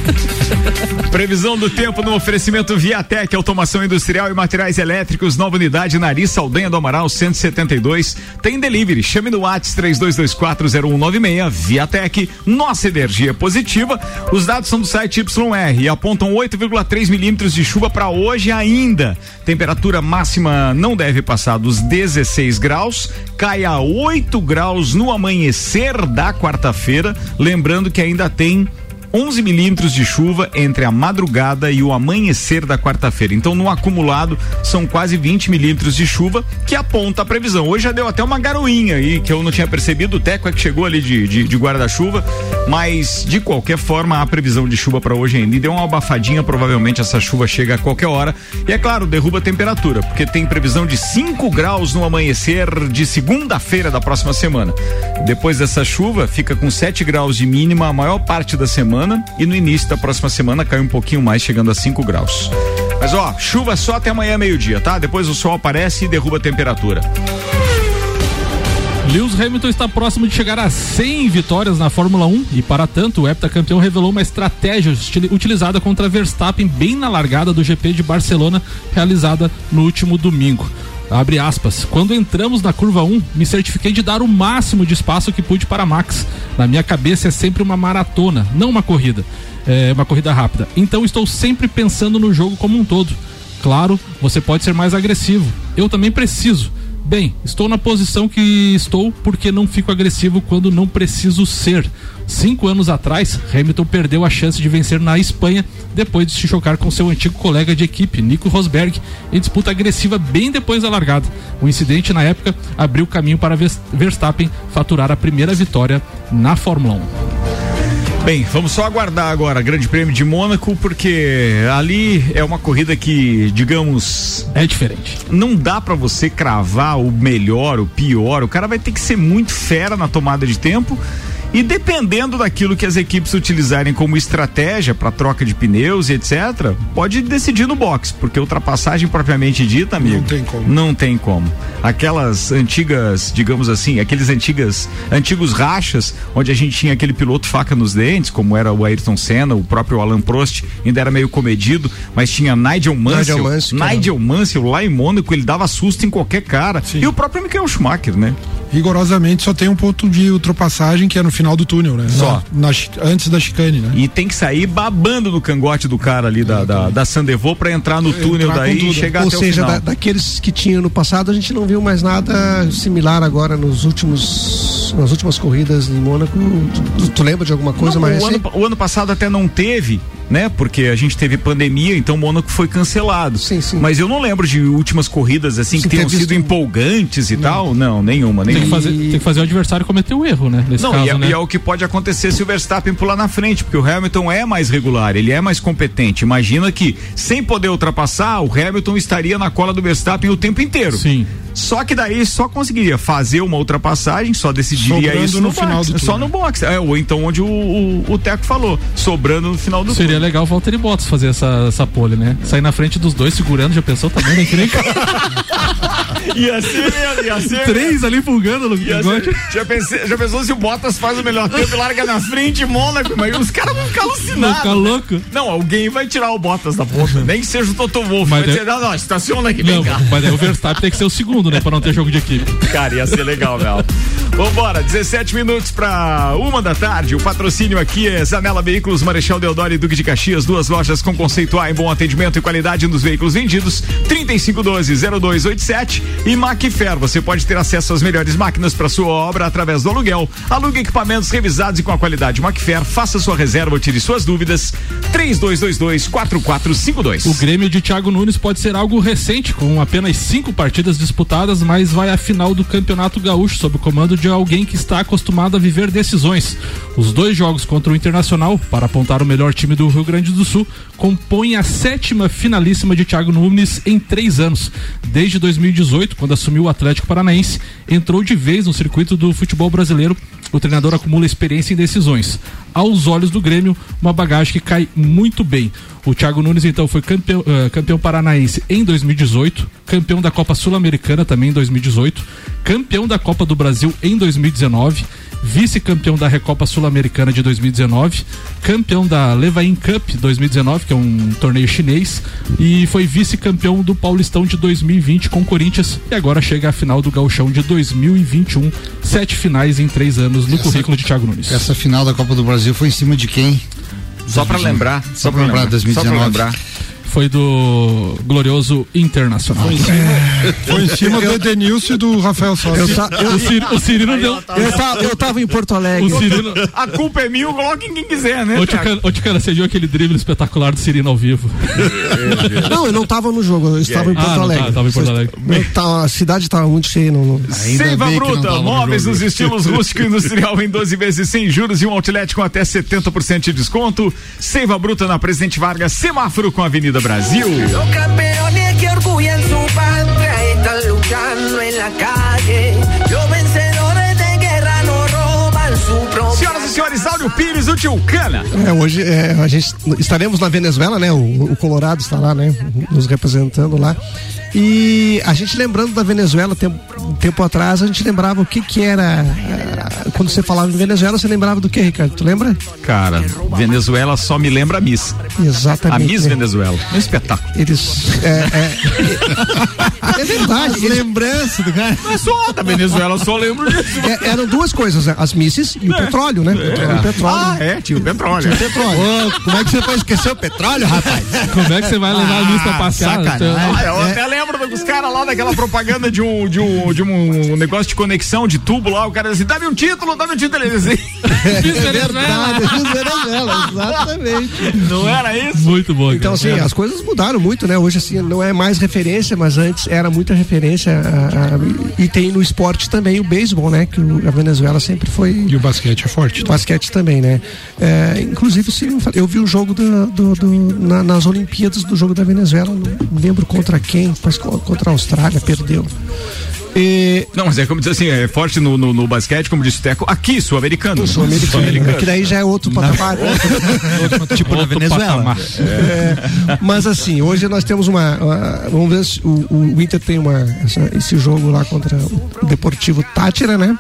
Previsão do tempo no oferecimento Viatec, automação industrial e materiais elétricos, nova unidade Nariz Saldanha do Amaral 172. Tem delivery, chame no Whats 32240196. Viatec, nossa energia é positiva. Os dados são do site YR e apontam 8,3 milímetros de chuva para hoje ainda. Temperatura máxima não deve passar dos 16 graus, cai a 8 graus no amanhecer da quarta-feira. Lembrando que ainda tem 11 milímetros de chuva entre a madrugada e o amanhecer da quarta-feira. Então, no acumulado, são quase 20 milímetros de chuva que aponta a previsão. Hoje já deu até uma garoinha aí que eu não tinha percebido. O Teco é que chegou ali de, de, de guarda-chuva, mas de qualquer forma, a previsão de chuva para hoje ainda. E deu uma abafadinha, provavelmente essa chuva chega a qualquer hora. E é claro, derruba a temperatura, porque tem previsão de 5 graus no amanhecer de segunda-feira da próxima semana. Depois dessa chuva, fica com 7 graus de mínima a maior parte da semana e no início da próxima semana cai um pouquinho mais, chegando a 5 graus. Mas ó, chuva só até amanhã meio-dia, tá? Depois o sol aparece e derruba a temperatura. Lewis Hamilton está próximo de chegar a 100 vitórias na Fórmula 1 e, para tanto, o heptacampeão revelou uma estratégia utilizada contra Verstappen bem na largada do GP de Barcelona, realizada no último domingo. Abre aspas. Quando entramos na curva 1, me certifiquei de dar o máximo de espaço que pude para Max. Na minha cabeça é sempre uma maratona, não uma corrida. É uma corrida rápida. Então estou sempre pensando no jogo como um todo. Claro, você pode ser mais agressivo. Eu também preciso. Bem, estou na posição que estou porque não fico agressivo quando não preciso ser. Cinco anos atrás, Hamilton perdeu a chance de vencer na Espanha depois de se chocar com seu antigo colega de equipe, Nico Rosberg, em disputa agressiva bem depois da largada. O incidente, na época, abriu caminho para Verstappen faturar a primeira vitória na Fórmula 1. Bem, vamos só aguardar agora Grande Prêmio de Mônaco, porque ali é uma corrida que, digamos. É diferente. Não dá para você cravar o melhor, o pior. O cara vai ter que ser muito fera na tomada de tempo e dependendo daquilo que as equipes utilizarem como estratégia para troca de pneus e etc., pode decidir no box, porque ultrapassagem propriamente dita, amigo, não tem como. Não tem como. Aquelas antigas, digamos assim, aqueles antigas, antigos rachas, onde a gente tinha aquele piloto faca nos dentes, como era o Ayrton Senna, o próprio Alan Prost, ainda era meio comedido, mas tinha Nigel Mansell, Nigel Mansell, Nigel Mansell lá em Mônaco, ele dava susto em qualquer cara. Sim. E o próprio Michael Schumacher, né? Rigorosamente só tem um ponto de ultrapassagem que é no final do túnel, né? Só. Na, na, antes da chicane, né? E tem que sair babando no cangote do cara ali da, da, da Sandevô pra entrar no túnel entrar daí e chegar Ou até seja, o final. Da, daqueles que tinha no passado, a gente não viu mais nada similar agora nos últimos nas últimas corridas em Mônaco. Tu, tu lembra de alguma coisa não, mais o ano, o ano passado até não teve, né? Porque a gente teve pandemia, então o Mônaco foi cancelado. Sim, sim. Mas eu não lembro de últimas corridas assim sim, que tenham sido empolgantes e não. tal. Não, nenhuma, nenhuma. Tem que, fazer, tem que fazer o adversário cometer o erro, né? Nesse não, caso, e, é, né? e é o que pode acontecer se o Verstappen pular na frente, porque o Hamilton é mais regular, ele é mais competente. Imagina que sem poder ultrapassar, o Hamilton estaria na cola do Verstappen o tempo inteiro. Sim. Só que daí só conseguiria fazer uma ultrapassagem, só sobrando isso no, no final box, do só no box. É, ou então onde o, o, o Teco falou, sobrando no final do Seria legal o Valtteri Bottas fazer essa, essa pole, né? Sair na frente dos dois segurando, já pensou também, né? Que nem... ia ser, ia ser. Três ali fulgando no ser, já, pensei, já pensou se o Bottas faz o melhor tempo e larga na frente Mônaco, mas os caras vão ficar alucinados. Ficar louco. Não, alguém vai tirar o Bottas da ponta, nem que seja o Toto Wolff. Mas vai dizer, não, não, estaciona aqui, vem não, cá. Mas aí o Verstappen tem que ser o segundo, né? Pra não ter jogo de equipe. Cara, ia ser legal, Mel. Vambora, 17 minutos para uma da tarde. O patrocínio aqui é Zanela Veículos, Marechal Deodoro e Duque de Caxias, duas lojas com conceito A em bom atendimento e qualidade nos veículos vendidos. 3512-0287 e Macfer. Você pode ter acesso às melhores máquinas para sua obra através do aluguel. Alugue equipamentos revisados e com a qualidade Macfer. Faça sua reserva, tire suas dúvidas. 3222-4452. O Grêmio de Thiago Nunes pode ser algo recente, com apenas cinco partidas disputadas, mas vai à final do Campeonato Gaúcho sob o comando de alguém que está acostumado a viver decisões. Os dois jogos contra o Internacional, para apontar o melhor time do Rio Grande do Sul, compõem a sétima finalíssima de Thiago Nunes em três anos. Desde 2018, quando assumiu o Atlético Paranaense, entrou de vez no circuito do futebol brasileiro. O treinador acumula experiência em decisões. Aos olhos do Grêmio, uma bagagem que cai muito bem. O Thiago Nunes, então, foi campeão, uh, campeão paranaense em 2018, campeão da Copa Sul-Americana também em 2018, campeão da Copa do Brasil em 2019, vice-campeão da Recopa Sul-Americana de 2019, campeão da Levain Cup 2019, que é um torneio chinês, e foi vice-campeão do Paulistão de 2020 com o Corinthians e agora chega à final do Gauchão de 2021. Sete finais em três anos no Essa- currículo de Thiago Nunes. Essa final da Copa do Brasil foi em cima de quem? Só pra lembrar, Só pra lembrar, 2019. Foi do glorioso Internacional. Foi em cima do Edenilson e do Rafael Sossi. Eu ta- eu- O Cir- o Cirino deu. Eu, ta- eu tava em Porto Alegre. O Cirino. A culpa é minha, coloque quem quiser, né? Ô? Ticana, você viu aquele drible espetacular do Cirino ao vivo? Não, eu não tava no jogo, eu estava em Ah, Porto não Alegre. tá, tava em Porto Alegre. Tava- a cidade estava muito cheia. Não- Seiva Bruta, móveis nos estilos rústico e industrial em 12 vezes sem juros e um outlet com até 70% de desconto. Seiva Bruta na Presidente Vargas, semáforo com a Avenida Brasil. Los campeones que orgullan su patria están luchando en la calle. Los vencedores de guerra no roban su propia. Senhoras e senhores, Áureo Pires, o tio Cana. É, hoje é, a gente estaremos na Venezuela, né? O, o Colorado está lá, né? Nos representando lá. E a gente lembrando da Venezuela, tempo, um tempo atrás, a gente lembrava o que que era. ah, Quando você falava em Venezuela, você lembrava do que, Ricardo? Tu lembra? Cara, Venezuela só me lembra a Miss. A Exatamente. Miss né? Venezuela. Um espetáculo. Eles. É, é, é verdade. eles- Lembrança do cara. Mas só da Venezuela, eu só lembro disso. é, eram duas coisas, né? as misses e o petróleo, né? Petróleo, petróleo. Ah, é, tinha o petróleo. Tinha petróleo. Ô, como é que você pode esquecer o petróleo, rapaz? Como é que você vai levar a lista pra passear? sacanagem. Ah, eu até lembro dos caras lá daquela propaganda de um, de, um, de um negócio de conexão de tubo lá. O cara dizia assim: dá-me um título, dá-me um título. Ele dizia, É verdade, Venezuela, exatamente. não era isso? Muito bom. Então, assim, as coisas mudaram muito, né? Hoje, assim, não é mais referência, mas antes era muita referência. a- a- e tem no esporte também o beisebol, né? Que o- a Venezuela sempre foi. E o basquete é forte. O basquete também, né? É, inclusive, se não me fal- eu vi o jogo do, do- do- na- nas Olimpíadas do jogo da Venezuela, não lembro contra quem, mas co- contra a Austrália, perdeu. E, Não, mas é como dizer assim, é forte no, no, no basquete, como disse o Teco, aqui, sul-americano. Sul-Americano, que daí já é outro patamar. tipo na Outro Venezuela. patamar. É, mas assim, hoje nós temos uma. uma- vamos ver se o, o Inter tem uma, essa- esse jogo lá contra o Deportivo Tátira, né?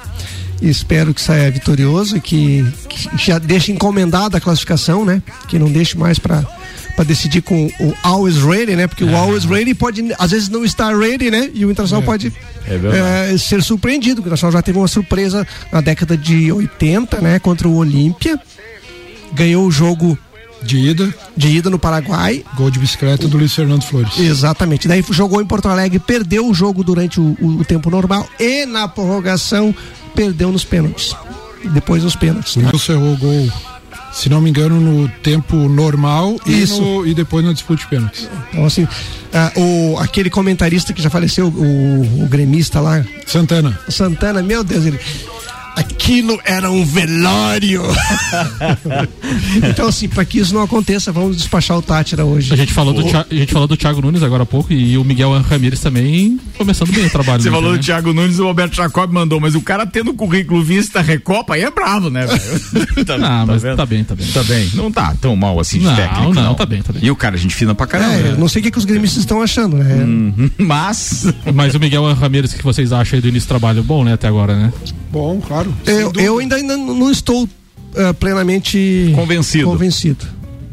Espero que saia vitorioso e que, que já deixe encomendada a classificação, né? Que não deixe mais para para decidir com o always ready, né? Porque o always ready pode às vezes não estar ready, né? E o Internacional pode É eh, ser surpreendido. O Internacional já teve uma surpresa na década de 80, né? Contra o Olímpia. Ganhou o jogo De ida, de ida no Paraguai. gol de bicicleta do Luiz Fernando Flores. Exatamente. Daí jogou em Porto Alegre, perdeu o jogo durante o, o- o tempo normal e na prorrogação perdeu nos pênaltis. Depois nos pênaltis. O Tá? Wilson errou o gol, se não me engano, no tempo normal e, Isso. no- e depois na disputa de pênaltis. Então, assim, ah, o, aquele comentarista que já faleceu, o, o gremista lá, Santana. Santana, meu Deus, ele. Aquilo era um velório. então, assim, para que isso não aconteça, vamos despachar o Tátira hoje. A gente, falou do O- Thi- a gente falou do Thiago Nunes agora há pouco e o Miguel Ramírez também começando bem o trabalho. Você falou Inter, do né? Thiago Nunes, o Roberto Jacob mandou, mas o cara tendo currículo vista Recopa aí é bravo, né, velho? tá, Não, mas vendo? tá bem, tá bem. Tá bem. Não tá tão mal assim de Não, técnico. não, tá bem, tá bem. E o cara, gente fina pra caramba. É, né? não sei o que, que os gremistas estão achando, né? Uhum, Mas. Mas o Miguel Ramírez, o que vocês acham aí do início do trabalho? Bom, né, até agora, né? Bom, claro. Eu, eu ainda, ainda não estou ah, plenamente Convencido. convencido.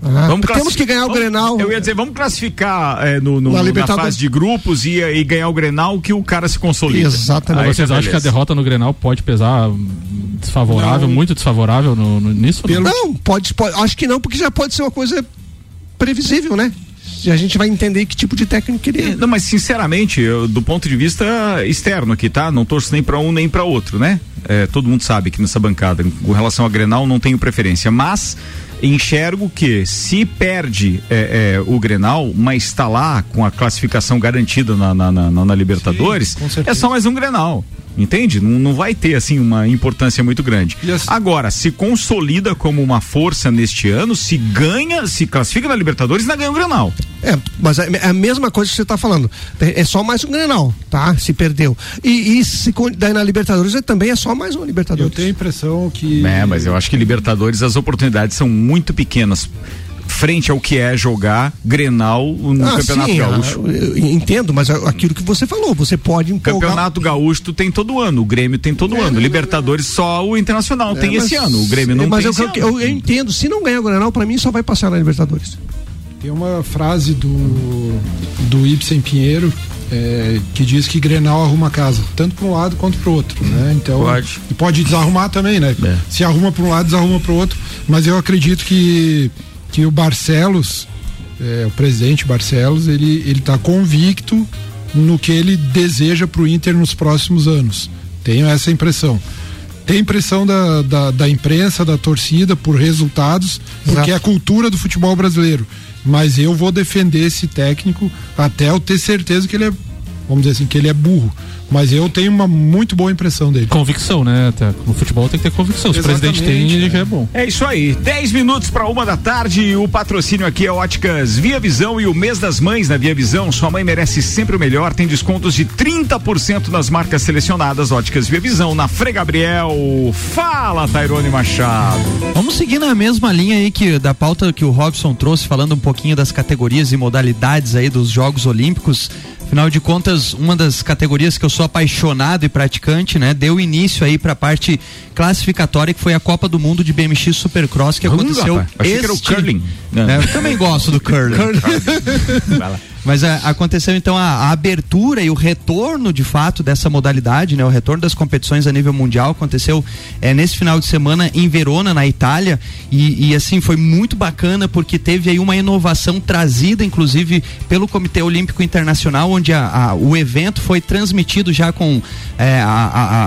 Ah, Vamos temos que ganhar o vamos- Grenal. Eu ia dizer, vamos classificar é, no, no- Na na fase de grupos e, e ganhar o Grenal que o cara se consolida. Exatamente. Aí Vocês acham que a derrota no Grenal pode pesar hum, desfavorável, Não. muito desfavorável no, no, nisso? não? Não, pode, pode, acho que não, porque já pode ser uma coisa previsível, né? E a gente vai entender que tipo de técnico ele é. Não, mas sinceramente, eu, do ponto de vista externo aqui, tá? Não torço nem pra um nem pra outro, né? É, todo mundo sabe que nessa bancada, com relação a Grenal, não tenho preferência, mas enxergo que se perde é, é, o Grenal, mas está lá com a classificação garantida na, na, na- na Libertadores, certeza. é só mais um Grenal. Entende? Não, não vai ter assim uma importância muito grande. Assim- Agora, se consolida como uma força neste ano, se ganha, se classifica na Libertadores, ainda ganha o Grenal. É, mas é é a mesma coisa que você está falando. É só mais um Grenal, tá? Se perdeu. E, e se daí na Libertadores é, também é só mais um Eu Libertadores. tenho a impressão que. É, mas eu acho que Libertadores as oportunidades são muito pequenas. Frente ao que é jogar Grenal no Ah, Campeonato sim, Gaúcho. ah, eu entendo, mas aquilo que você falou, você pode empolgar. Campeonato Gaúcho tu tem todo ano, o Grêmio tem todo ano. Libertadores só o Internacional tem É, mas- esse ano, o Grêmio não mas tem eu, esse eu, ano. eu entendo, se não ganhar o Granal, pra mim só vai passar na Libertadores. Tem uma frase do, do Ibsen Pinheiro é, que diz que Grenal arruma a casa, tanto para um lado quanto para o outro, né? Então, Pode. E pode desarrumar também, né? É. Se arruma para um lado, desarruma para o outro. Mas eu acredito que, que o Barcelos, é, o presidente Barcelos, ele, ele tá convicto no que ele deseja para o Inter nos próximos anos. Tenho essa impressão. Tem pressão da, da, da imprensa, da torcida por resultados, porque é a cultura do futebol brasileiro. Mas eu vou defender esse técnico até eu ter certeza que ele é, vamos dizer assim, que ele é burro. Mas eu tenho uma muito boa impressão dele. Convicção, né? Até no futebol tem que ter convicção. Se o presidente tem, ele já é bom. É isso aí, 10 minutos para uma da tarde. O patrocínio aqui é Óticas Via Visão e o mês das mães na Via Visão. Sua mãe merece sempre o melhor. Tem descontos de 30% nas marcas selecionadas. Óticas Via Visão na Frei Gabriel. Fala, Tairone Machado. Vamos seguir na mesma linha aí que da pauta que o Robson trouxe, falando um pouquinho das categorias e modalidades aí dos Jogos Olímpicos. Afinal de contas, uma das categorias que eu sou apaixonado e praticante, né, deu início aí para a parte classificatória que foi a Copa do Mundo de BMX Supercross que Hum, aconteceu rapaz, achei que era o este- curling. É, eu também gosto do curling. Lá. Mas a- aconteceu então a, a abertura e o retorno de fato dessa modalidade, né? O retorno das competições a nível mundial aconteceu é, nesse final de semana em Verona, na Itália, e, e, assim foi muito bacana porque teve aí uma inovação trazida, inclusive pelo Comitê Olímpico Internacional, onde a- o evento foi transmitido já com é,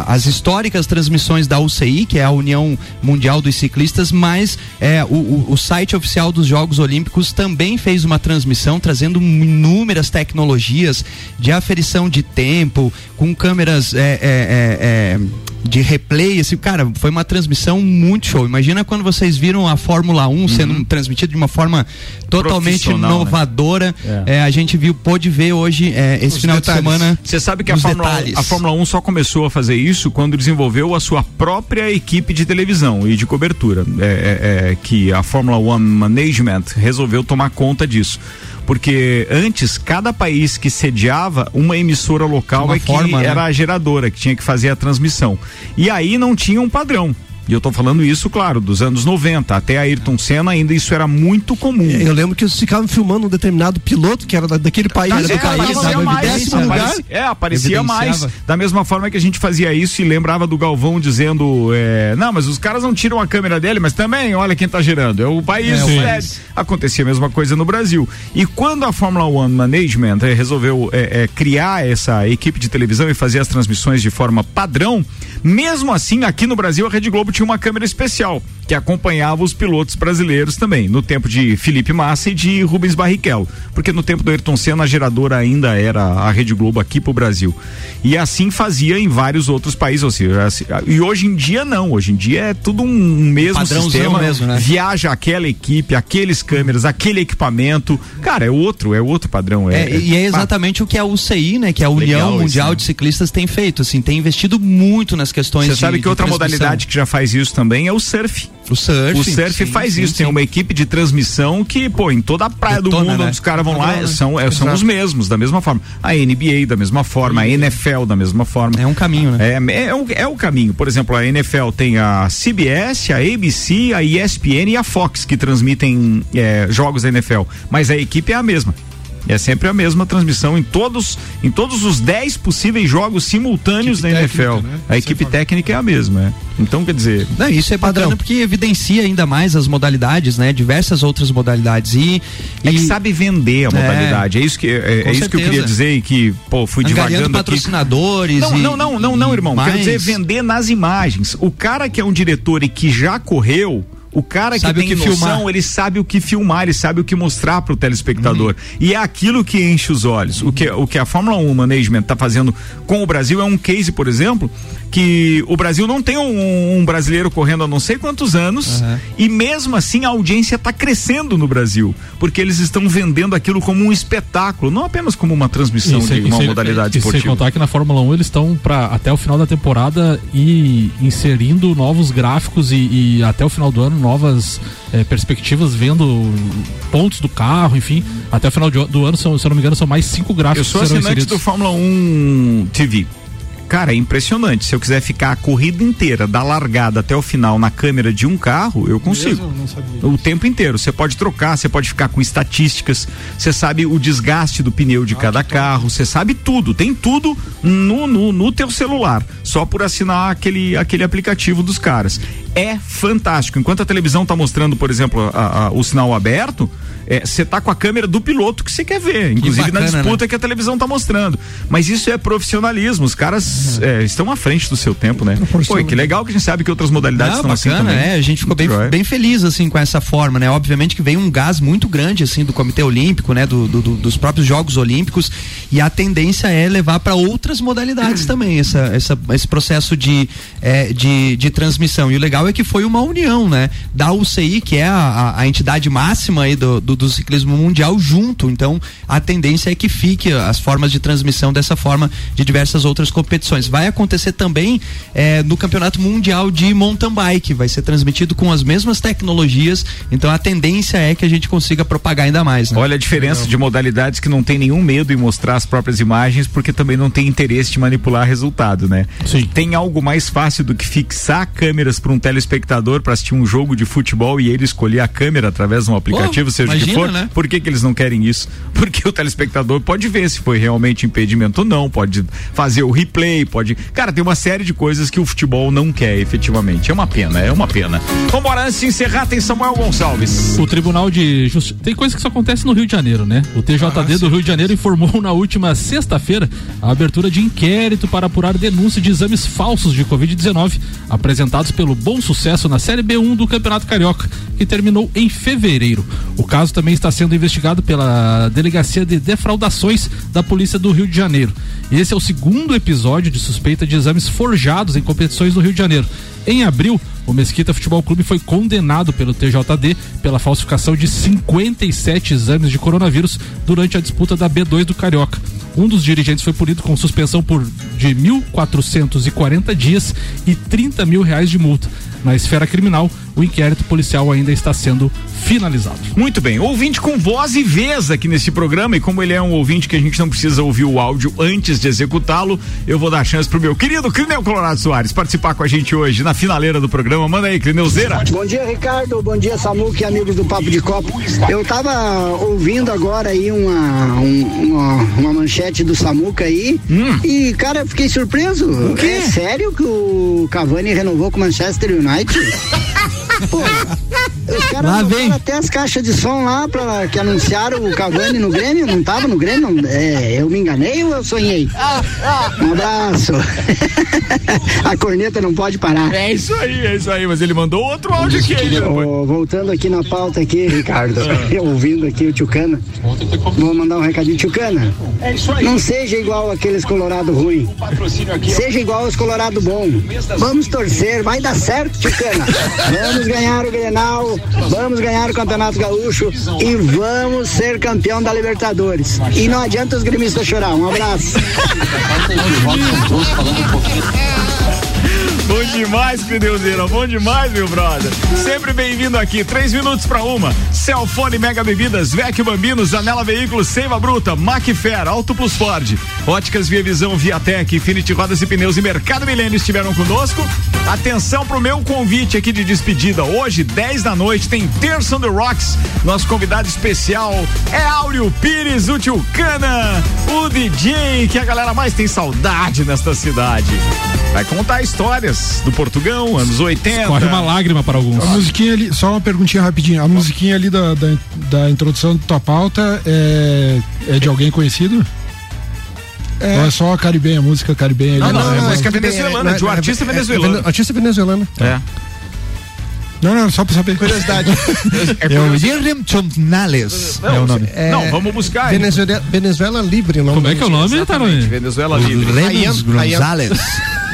as históricas transmissões da UCI, que é a União Mundial dos Ciclistas, mas é, o, o- o site oficial dos Jogos Olímpicos também fez uma transmissão trazendo inúmeras tecnologias de aferição de tempo, com câmeras é, é, é, é, de replay, assim, cara, foi uma transmissão muito show. Imagina quando vocês viram a Fórmula 1 sendo transmitida de uma forma totalmente né? inovadora. É. É, a gente viu, pôde ver hoje é, esse Os final detalhes. de semana. Você sabe que a Fórmula, 1, detalhes. a Fórmula 1 só começou a fazer isso quando desenvolveu a sua própria equipe de televisão e de cobertura. É, que a Fórmula 1 Management resolveu tomar conta disso. Porque antes, cada país que sediava uma emissora local Uma é que forma, né? era a geradora, que tinha que fazer a transmissão. E aí não tinha um padrão. E eu tô falando isso, claro, dos anos 90. Até Ayrton Senna ainda isso era muito comum. Eu lembro que eles ficavam filmando um determinado piloto que era da- daquele país. É, do país aparecia mais, décimo lugar. aparecia- é, aparecia mais. Da mesma forma que a gente fazia isso e lembrava do Galvão dizendo: é, Não, mas os caras não tiram a câmera dele, mas também, olha quem tá girando. É o país. É, o é, país. acontecia a mesma coisa no Brasil. E quando a Fórmula One Management eh, resolveu eh, eh, criar essa equipe de televisão e fazer as transmissões de forma padrão, mesmo assim, aqui no Brasil, a Rede Globo tinha uma câmera especial que acompanhava os pilotos brasileiros também, no tempo de Felipe Massa e de Rubens Barrichello. Porque no tempo do Ayrton Senna, a geradora ainda era a Rede Globo aqui pro Brasil. E assim fazia em vários outros países. Ou seja, assim, e hoje em dia não. Hoje em dia é tudo um mesmo Padrãozão sistema. mesmo, né? Viaja aquela equipe, aqueles câmeras, aquele equipamento. Cara, é outro, é outro padrão. É, É, e é exatamente o que a UCI, né, que é a União Legal isso, Mundial né? de Ciclistas tem feito, assim, tem investido muito nas questões Você sabe que outra modalidade que já faz isso também é o surf. O surf. O surf sim, faz sim, isso. sim. Tem uma equipe de transmissão que, pô, em toda a praia do Detona, mundo, né? onde os caras vão lá, né? são, é, são os mesmos, da mesma forma. A NBA da mesma forma, a NFL da mesma forma. É um caminho, né? É, é, o, é o caminho. Por exemplo, a NFL tem a CBS, a ABC, a ESPN e a Fox que transmitem é, jogos da NFL. Mas a equipe é a mesma. É sempre a mesma transmissão em todos, em todos os 10 possíveis jogos simultâneos da NFL. né? A equipe técnica é a mesma. é. Então, quer dizer. Não, isso é bacana porque evidencia ainda mais as modalidades, né? Diversas outras modalidades. E, É que e- sabe vender a É. modalidade. É, isso que, é, é isso que eu queria dizer e que, pô, fui divagando aqui. patrocinadores Não, e- não, não, não, não, irmão. Quero mais. dizer vender nas imagens. O cara que é um diretor e que já correu. O cara Sabe o que tem que noção, filmar. ele sabe o que filmar, ele sabe o que mostrar pro telespectador. Uhum. E é aquilo que enche os olhos. O que, o que a Fórmula 1 Management tá fazendo com o Brasil é um case, por exemplo, que o Brasil não tem um, um brasileiro correndo há não sei quantos anos Uhum. e mesmo assim a audiência está crescendo no Brasil, porque eles estão vendendo aquilo como um espetáculo, não apenas como uma transmissão sem- de uma sem- modalidade sem esportiva. contar que na Fórmula 1 eles estão para até o final da temporada e inserindo novos gráficos e, e até o final do ano novas eh, perspectivas, vendo pontos do carro, enfim. Até o final do ano, se eu não me engano, são mais cinco Eu gráficos sou que serão assinante do Fórmula 1 TV. Cara, é impressionante. Se eu quiser ficar a corrida inteira, da largada até o final na câmera de um carro, eu consigo. O tempo inteiro. Você pode trocar, você pode ficar com estatísticas, você sabe o desgaste do pneu de cada carro, você sabe tudo. Tem tudo no, no, no teu celular. Só por assinar aquele, aquele aplicativo dos caras. É fantástico. Enquanto a televisão tá mostrando, por exemplo, a- a- o sinal aberto, você tá com a câmera do piloto que você quer ver. Inclusive na bacana, disputa que a televisão tá mostrando. Mas isso é profissionalismo. Os caras é, estão à frente do seu tempo, né? Pô, que legal que a gente sabe que outras modalidades Não, estão assim bacana, também. é, a gente ficou bem, bem feliz assim com essa forma, né? Obviamente que vem um gás muito grande assim do Comitê Olímpico, né? Do, do- do- dos próprios Jogos Olímpicos e a tendência é levar para outras modalidades também essa, essa- esse processo de, é, de, de transmissão. E o legal é que foi uma união, né? Da UCI, que é a, a- a entidade máxima aí do, do, do ciclismo mundial, junto. Então a tendência é que fique as formas de transmissão dessa forma de diversas outras competições. Vai acontecer também é, no Campeonato Mundial de Mountain Bike, vai ser transmitido com as mesmas tecnologias. Então a tendência é que a gente consiga propagar ainda mais. Né? Olha a diferença de modalidades que não tem nenhum medo em mostrar as próprias imagens, porque também não tem interesse de manipular resultado, né? Sim. Tem algo mais fácil do que fixar câmeras para um telespectador para assistir um jogo de futebol e ele escolher a câmera através de um aplicativo, seja o que imagina, for. né? Por que, que eles não querem isso? Porque o telespectador pode ver se foi realmente impedimento ou não, pode fazer o replay, pode. Cara, tem uma série de coisas que o futebol não quer, efetivamente. É uma pena, é uma pena. Vambora, antes de encerrar, tem Samuel Gonçalves. O Tribunal de Justiça. Tem coisa que só acontece no Rio de Janeiro, né? O TJD do Rio de Janeiro informou na última sexta-feira a abertura de inquérito para apurar denúncia de exames falsos de Covid-19 apresentados pelo Bom Sucesso na Série B1 do Campeonato Carioca, que terminou em fevereiro. O caso também está sendo investigado pela Delegacia de Defraudações da Polícia do Rio de Janeiro. Esse é o segundo episódio de suspeita de exames forjados em competições no Rio de Janeiro. Em abril, o Mesquita Futebol Clube foi condenado pelo TJD pela falsificação de 57 exames de coronavírus durante a disputa da B2 do Carioca. Um dos dirigentes foi punido com suspensão por de 1.440 dias e 30 mil reais de multa. Na esfera criminal, o inquérito policial ainda está sendo finalizado. Muito bem, ouvinte com voz e vez aqui nesse programa, e como ele é um ouvinte que a gente não precisa ouvir o áudio antes de executá-lo, eu vou dar a chance pro meu querido Clineu Colorado Soares participar com a gente hoje na finaleira do programa. Manda aí, Clineuzeira. Bom dia, Ricardo. Bom dia, Samuque, amigos do Papo de Copo. Eu tava ouvindo agora aí uma, um- uma, uma manchete do Samuca aí e, cara, eu fiquei surpreso. É sério que o Cavani renovou com o Manchester United? 来自。Pô, os caras Lá vem. até as caixas de som lá pra, que anunciaram o Cavani no Grêmio. Não tava no Grêmio? Não- é, eu me enganei ou eu sonhei? Um abraço. A corneta não pode parar. É isso aí, é isso aí, mas ele mandou outro áudio aqui. aí, rapaz. Ô, voltando aqui na pauta aqui, Ricardo, eu ouvindo aqui o Tchucana, vou mandar um recadinho, Tchucana, não seja igual aqueles colorado ruim, seja igual aos colorado bom, vamos torcer, vai dar certo, Tchucana, vamos ganhar o Grenal, vamos ganhar o Campeonato Gaúcho e vamos ser campeão da Libertadores, e não adianta os gremistas chorar, um abraço. Bom demais, Clineuzeira, bom demais, meu brother. Sempre bem-vindo aqui, três minutos pra uma. Celfone Mega Bebidas, Vecchio Bambinos, Janela Veículos, Seiva Bruta, Macfer, Auto Plus Ford, Óticas Via Visão, Viatec, Infinity Rodas e Pneus e Mercado Milênio estiveram conosco. Atenção pro meu convite aqui de despedida. Hoje, 10 da noite, tem Terça the Rocks. Nosso convidado especial é Áureo Pires, o Tio Cana, o DJ que a galera mais tem saudade nesta cidade. Vai contar histórias do Portugão, anos 80. Corre uma lágrima para alguns. A musiquinha ali, só uma perguntinha rapidinho. A musiquinha ali da, da, da introdução da tua pauta é, é de alguém conhecido? É. Ou é só a caribenha, a música caribenha Não, ali? não, é, não, música tudo bem, venezuelana, é, de um é, artista é, é, venezuelano. é, Artista venezuelano. É. Não, não, só pra saber. Curiosidade. É o Yerem Chomnales. É o nome. É, Não, vamos buscar. aí. Venezuela, Venezuela Livre, o nome Como é que é o nome, Tarone? Venezuela Livre. Renos Gonzalez.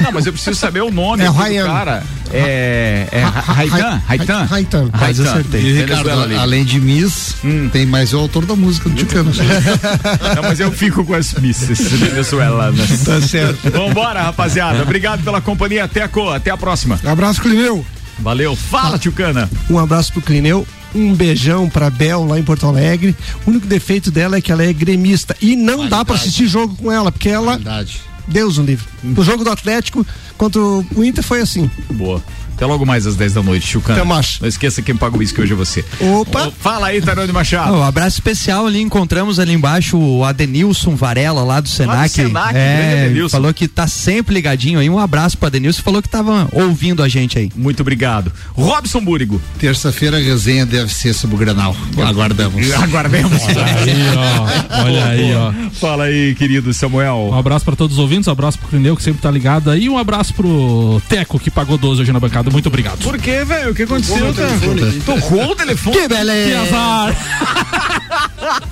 Não, mas eu preciso saber o nome É aqui do Ryan. cara. É. É Raitan? Raitan? Raitan. Quase acertei. Venezuela Ricardo, além de Miss, tem mais o autor da música do Ticano. Não, mas eu fico com as misses venezuelanas. Tá certo. Vambora, rapaziada. Obrigado pela companhia. Até a, co- até a próxima. Abraço, Clineu. Valeu. Fala, tio Cana. Um abraço pro Clineu. Um beijão pra Bel lá em Porto Alegre. O único defeito dela é que ela é gremista. E não dá pra assistir jogo com ela, porque ela. Verdade. Deus o livre. O jogo do Atlético contra o Inter foi assim. Boa. Até logo mais às 10 da noite, Chucana. Até mais. Não esqueça quem paga o uísque hoje é você. Opa! fala aí, Tarone Machado. Um abraço especial ali, encontramos ali embaixo o Adenilson Varela lá do Senac. Senac, grande é, Adenilson. falou que tá sempre ligadinho aí. Um abraço pro Adenilson, falou que tava ouvindo a gente aí. Muito obrigado. Robson Búrigo. Terça-feira a resenha deve ser sobre o Granal. Aguardamos. Aguardemos. Olha aí, ó. Olha aí, ó. Fala aí, querido Samuel. Um abraço pra todos os ouvintes, um abraço pro Clineu que sempre tá ligado aí, um abraço pro Teco que pagou 12 hoje na bancada. Muito obrigado. Por que, velho? O que aconteceu, cara? Tocou o telefone? Que beleza! Que azar!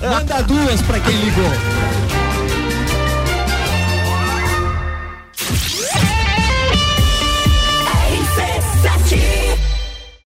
Manda duas pra quem ligou.